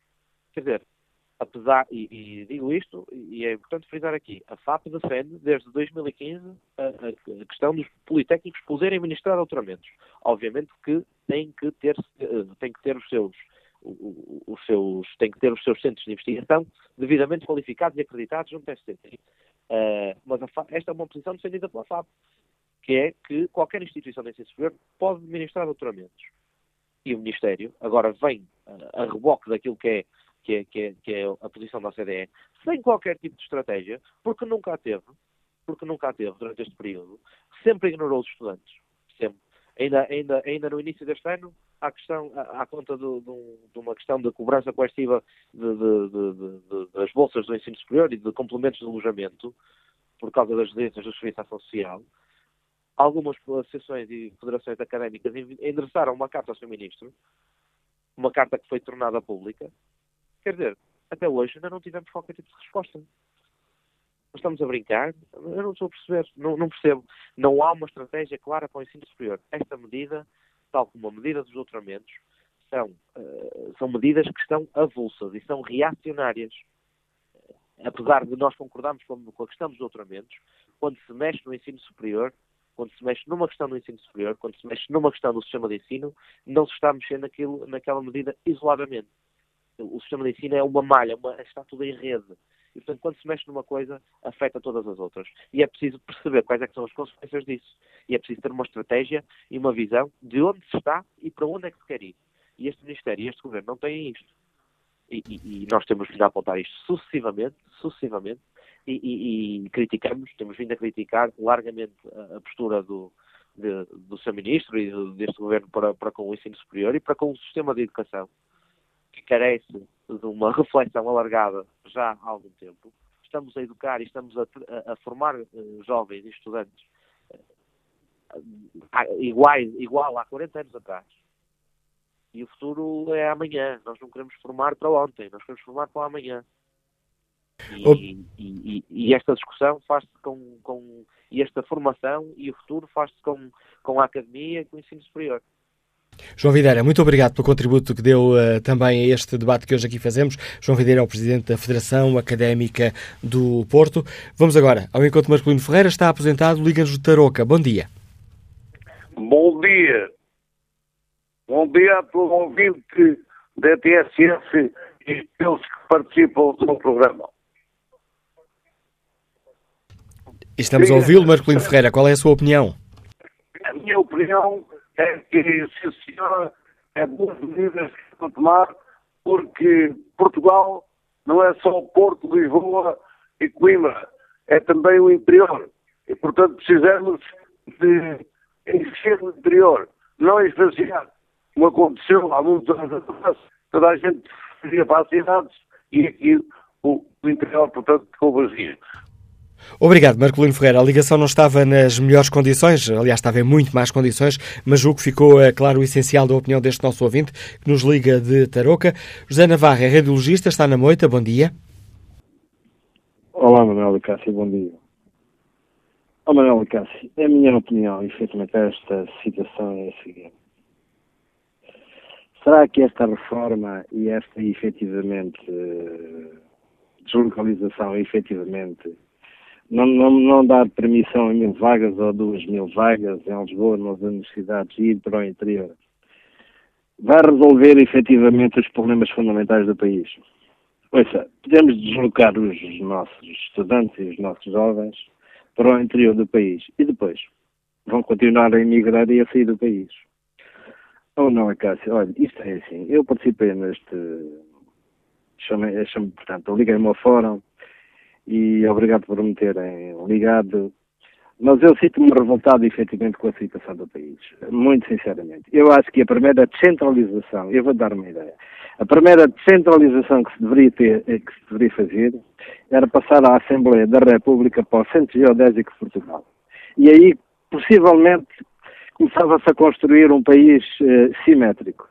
Quer dizer, apesar, e, e, digo isto, e é importante frisar aqui, a FAP defende desde 2015 a, a, questão dos politécnicos poderem ministrar doutoramentos. Obviamente que têm que ter, eh, têm que ter os seus os seus, têm que ter os seus centros de investigação devidamente qualificados e acreditados junto ao SCT. Uh, mas esta é uma posição defendida pela FAP, que é que qualquer instituição de ensino superior pode ministrar doutoramentos. E o Ministério agora vem uh, a reboque daquilo que é, que, é, que, é, que é a posição da OCDE, sem qualquer tipo de estratégia, porque nunca a teve, porque nunca a teve durante este período, sempre ignorou os estudantes. Sempre. Ainda, ainda, ainda no início deste ano, à, questão, à, à conta de, de, uma questão de cobrança coerciva de, das bolsas do ensino superior e de complementos de alojamento, por causa das residências Serviço de Ação Social, algumas associações e federações académicas endereçaram uma carta ao seu ministro, uma carta que foi tornada pública. Quer dizer, até hoje ainda não tivemos qualquer tipo de resposta. Nós estamos a brincar? Eu não estou a perceber, não, não, percebo. Não há uma estratégia clara para o ensino superior. Esta medida, tal como a medida dos doutoramentos, são, uh, são medidas que estão avulsas e são reacionárias. Apesar de nós concordarmos com, a questão dos doutoramentos, quando se mexe no ensino superior, quando se mexe numa questão do ensino superior, quando se mexe numa questão do sistema de ensino, não se está mexendo naquilo, naquela medida isoladamente. O sistema de ensino é uma malha, uma, está tudo em rede. E, portanto, quando se mexe numa coisa, afeta todas as outras. E é preciso perceber quais é são as consequências disso. E é preciso ter uma estratégia e uma visão de onde se está e para onde é que se quer ir. E este Ministério e este Governo não têm isto. E, e, e nós temos vindo a apontar isto sucessivamente, sucessivamente, e, criticamos, temos vindo a criticar largamente a, a postura do, de, do seu Ministro e do, deste Governo para, para com o ensino superior e para com o sistema de educação, que carece de uma reflexão alargada já há algum tempo. Estamos a educar e estamos a, a, a formar uh, jovens e estudantes uh, iguais, igual há 40 anos atrás. E o futuro é amanhã. Nós não queremos formar para ontem, nós queremos formar para amanhã. E, e, e, esta discussão faz-se com, com. E esta formação e o futuro faz-se com, com a academia e com o ensino superior. João Videira, muito obrigado pelo contributo que deu uh, também a este debate que hoje aqui fazemos. João Videira é o Presidente da Federação Académica do Porto. Vamos agora ao encontro Marcolino Ferreira, está aposentado, Liga-nos de Tarouca. Bom dia. Bom dia. Bom dia a todo ouvinte da TSF e pelos que participam do programa. Estamos a ouvi-lo, Marcolino Ferreira. Qual é a sua opinião? A minha opinião é que, se o senhor é boas medidas que estão a tomar, porque Portugal não é só o Porto, Lisboa e Coimbra, é também o interior. E, portanto, precisamos de encher o interior, não esvaziar, como aconteceu há muitos anos atrás. Toda a gente ia para as cidades e aqui o, o interior, portanto, ficou vazio. Obrigado, Marcolino Ferreira. A ligação não estava nas melhores condições, aliás, estava em muito más condições, mas julgo que ficou é, claro o essencial da opinião deste nosso ouvinte, que nos liga de Tarouca. José Navarra é radiologista, está na moita, bom dia. Olá, Manuel Cássio, bom dia. Oh, Manuel Cássio, a minha opinião, efetivamente, esta situação é a seguinte. Será que esta reforma e esta, efetivamente, deslocalização, efetivamente, não, não, não dar permissão a mil vagas ou duas mil vagas em Lisboa, nas universidades e para o interior, vai resolver efetivamente os problemas fundamentais do país. Ouça, podemos deslocar os nossos estudantes e os nossos jovens para o interior do país e depois vão continuar a emigrar e a sair do país. Ou não, Cássio? Olha, isto é assim. Eu participei neste. Chamei portanto, liguei-me ao fórum e obrigado por me terem ligado. Mas eu sinto-me revoltado, efetivamente, com a situação do país. Muito sinceramente. Eu acho que a primeira descentralização, eu vou dar uma ideia, a primeira descentralização que se deveria, ter, eh, que se deveria fazer era passar a Assembleia da República para o Centro Geodésico de Portugal. E aí, possivelmente, começava-se a construir um país uh, simétrico.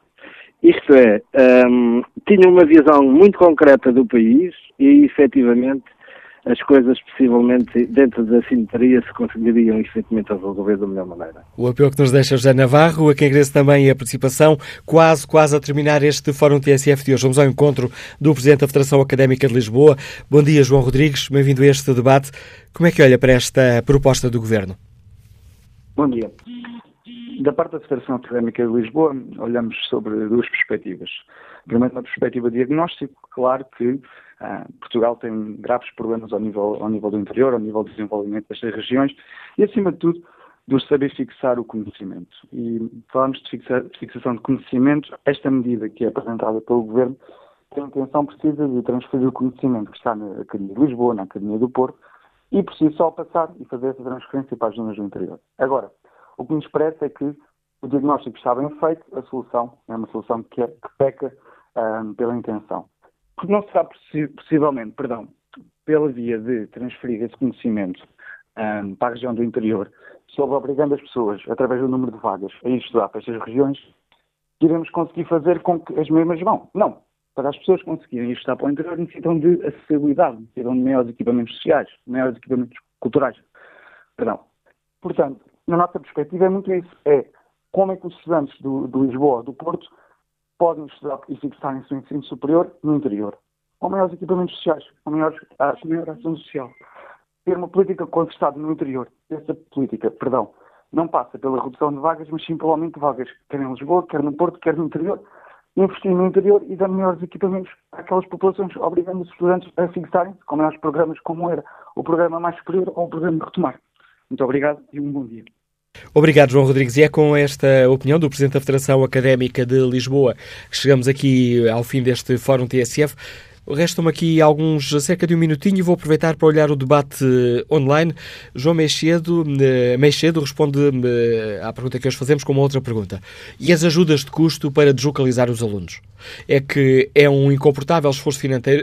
Isto é, um, ehm, tinha uma visão muito concreta do país e, efetivamente, as coisas possivelmente dentro da simetria se conseguiriam efetivamente resolver da melhor maneira. O apelo que nos deixa José Navarro, a quem agradeço também a participação, quase, quase a terminar este Fórum TSF de hoje. Vamos ao encontro do Presidente da Federação Académica de Lisboa. Bom dia, João Rodrigues, bem-vindo a este debate. Como é que olha para esta proposta do Governo? Bom dia. Da parte da Federação Académica de Lisboa, olhamos sobre duas perspectivas. Primeiro, uma perspectiva diagnóstico, claro que ah, Portugal tem graves problemas ao nível, ao nível do interior, ao nível do desenvolvimento destas regiões e, acima de tudo, do saber fixar o conhecimento. E falamos de, fixa, de fixação de conhecimento, esta medida que é apresentada pelo Governo tem a intenção precisa de transferir o conhecimento que está na Academia de Lisboa, na Academia do Porto, e precisa só passar e fazer essa transferência para as zonas do interior. Agora, o que nos parece é que o diagnóstico está bem feito, a solução é uma solução que, é, que peca um, ah, pela intenção. Porque não será possivelmente, perdão, pela via de transferir esse conhecimento um, para a região do interior, sobre obrigando as pessoas, através do número de vagas, a ir estudar para estas regiões, iremos conseguir fazer com que as mesmas vão. Não. Para as pessoas conseguirem ir estudar para o interior, necessitam de acessibilidade, necessitam de maiores equipamentos sociais, maiores equipamentos culturais. Perdão. Portanto, na nossa perspectiva é muito isso. É como é que os estudantes do, do Lisboa, do Porto, podem estudar e fixarem seu ensino superior no interior. Com maiores equipamentos sociais, com maior, com maior ação social. Ter uma política consistente no interior. Essa política, perdão, não passa pela redução de vagas, mas sim pelo aumento de vagas, quer em Lisboa, quer no Porto, quer no interior. Investir no interior e dar melhores equipamentos àquelas populações, obrigando os estudantes a fixarem-se com maiores programas como era o programa mais superior ou o programa retomar. Muito obrigado e um bom dia. Obrigado, João Rodrigues. E é com esta opinião do Presidente da Federação Académica de Lisboa que chegamos aqui ao fim deste Fórum TSF. Restam-me aqui alguns, cerca de um minutinho, e vou aproveitar para olhar o debate online. João Meixedo, eh, Meixedo responde eh, à pergunta que hoje fazemos com uma outra pergunta. E as ajudas de custo para deslocalizar os alunos? É que é um incomportável esforço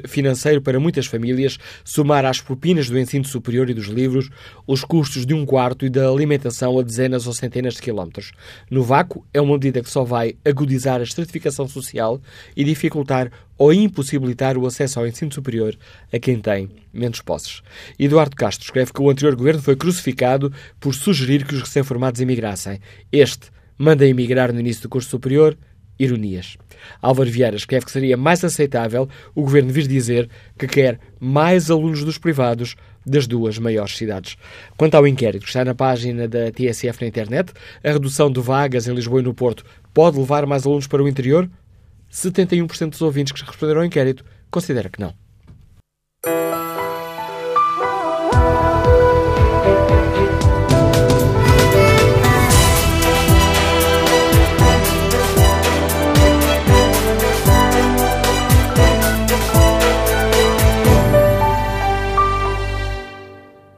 financeiro para muitas famílias somar às propinas do ensino superior e dos livros os custos de um quarto e da alimentação a dezenas ou centenas de quilómetros. No vácuo, é uma medida que só vai agudizar a estratificação social e dificultar ou impossibilitar o acesso ao ensino superior a quem tem menos posses. Eduardo Castro escreve que o anterior governo foi crucificado por sugerir que os recém-formados emigrassem. Este manda emigrar no início do curso superior. Ironias. Álvaro Vieira escreve que seria mais aceitável o governo vir dizer que quer mais alunos dos privados das duas maiores cidades. Quanto ao inquérito, está na página da TSF na internet, a redução de vagas em Lisboa e no Porto pode levar mais alunos para o interior? 71% dos ouvintes que responderam ao inquérito considera que não.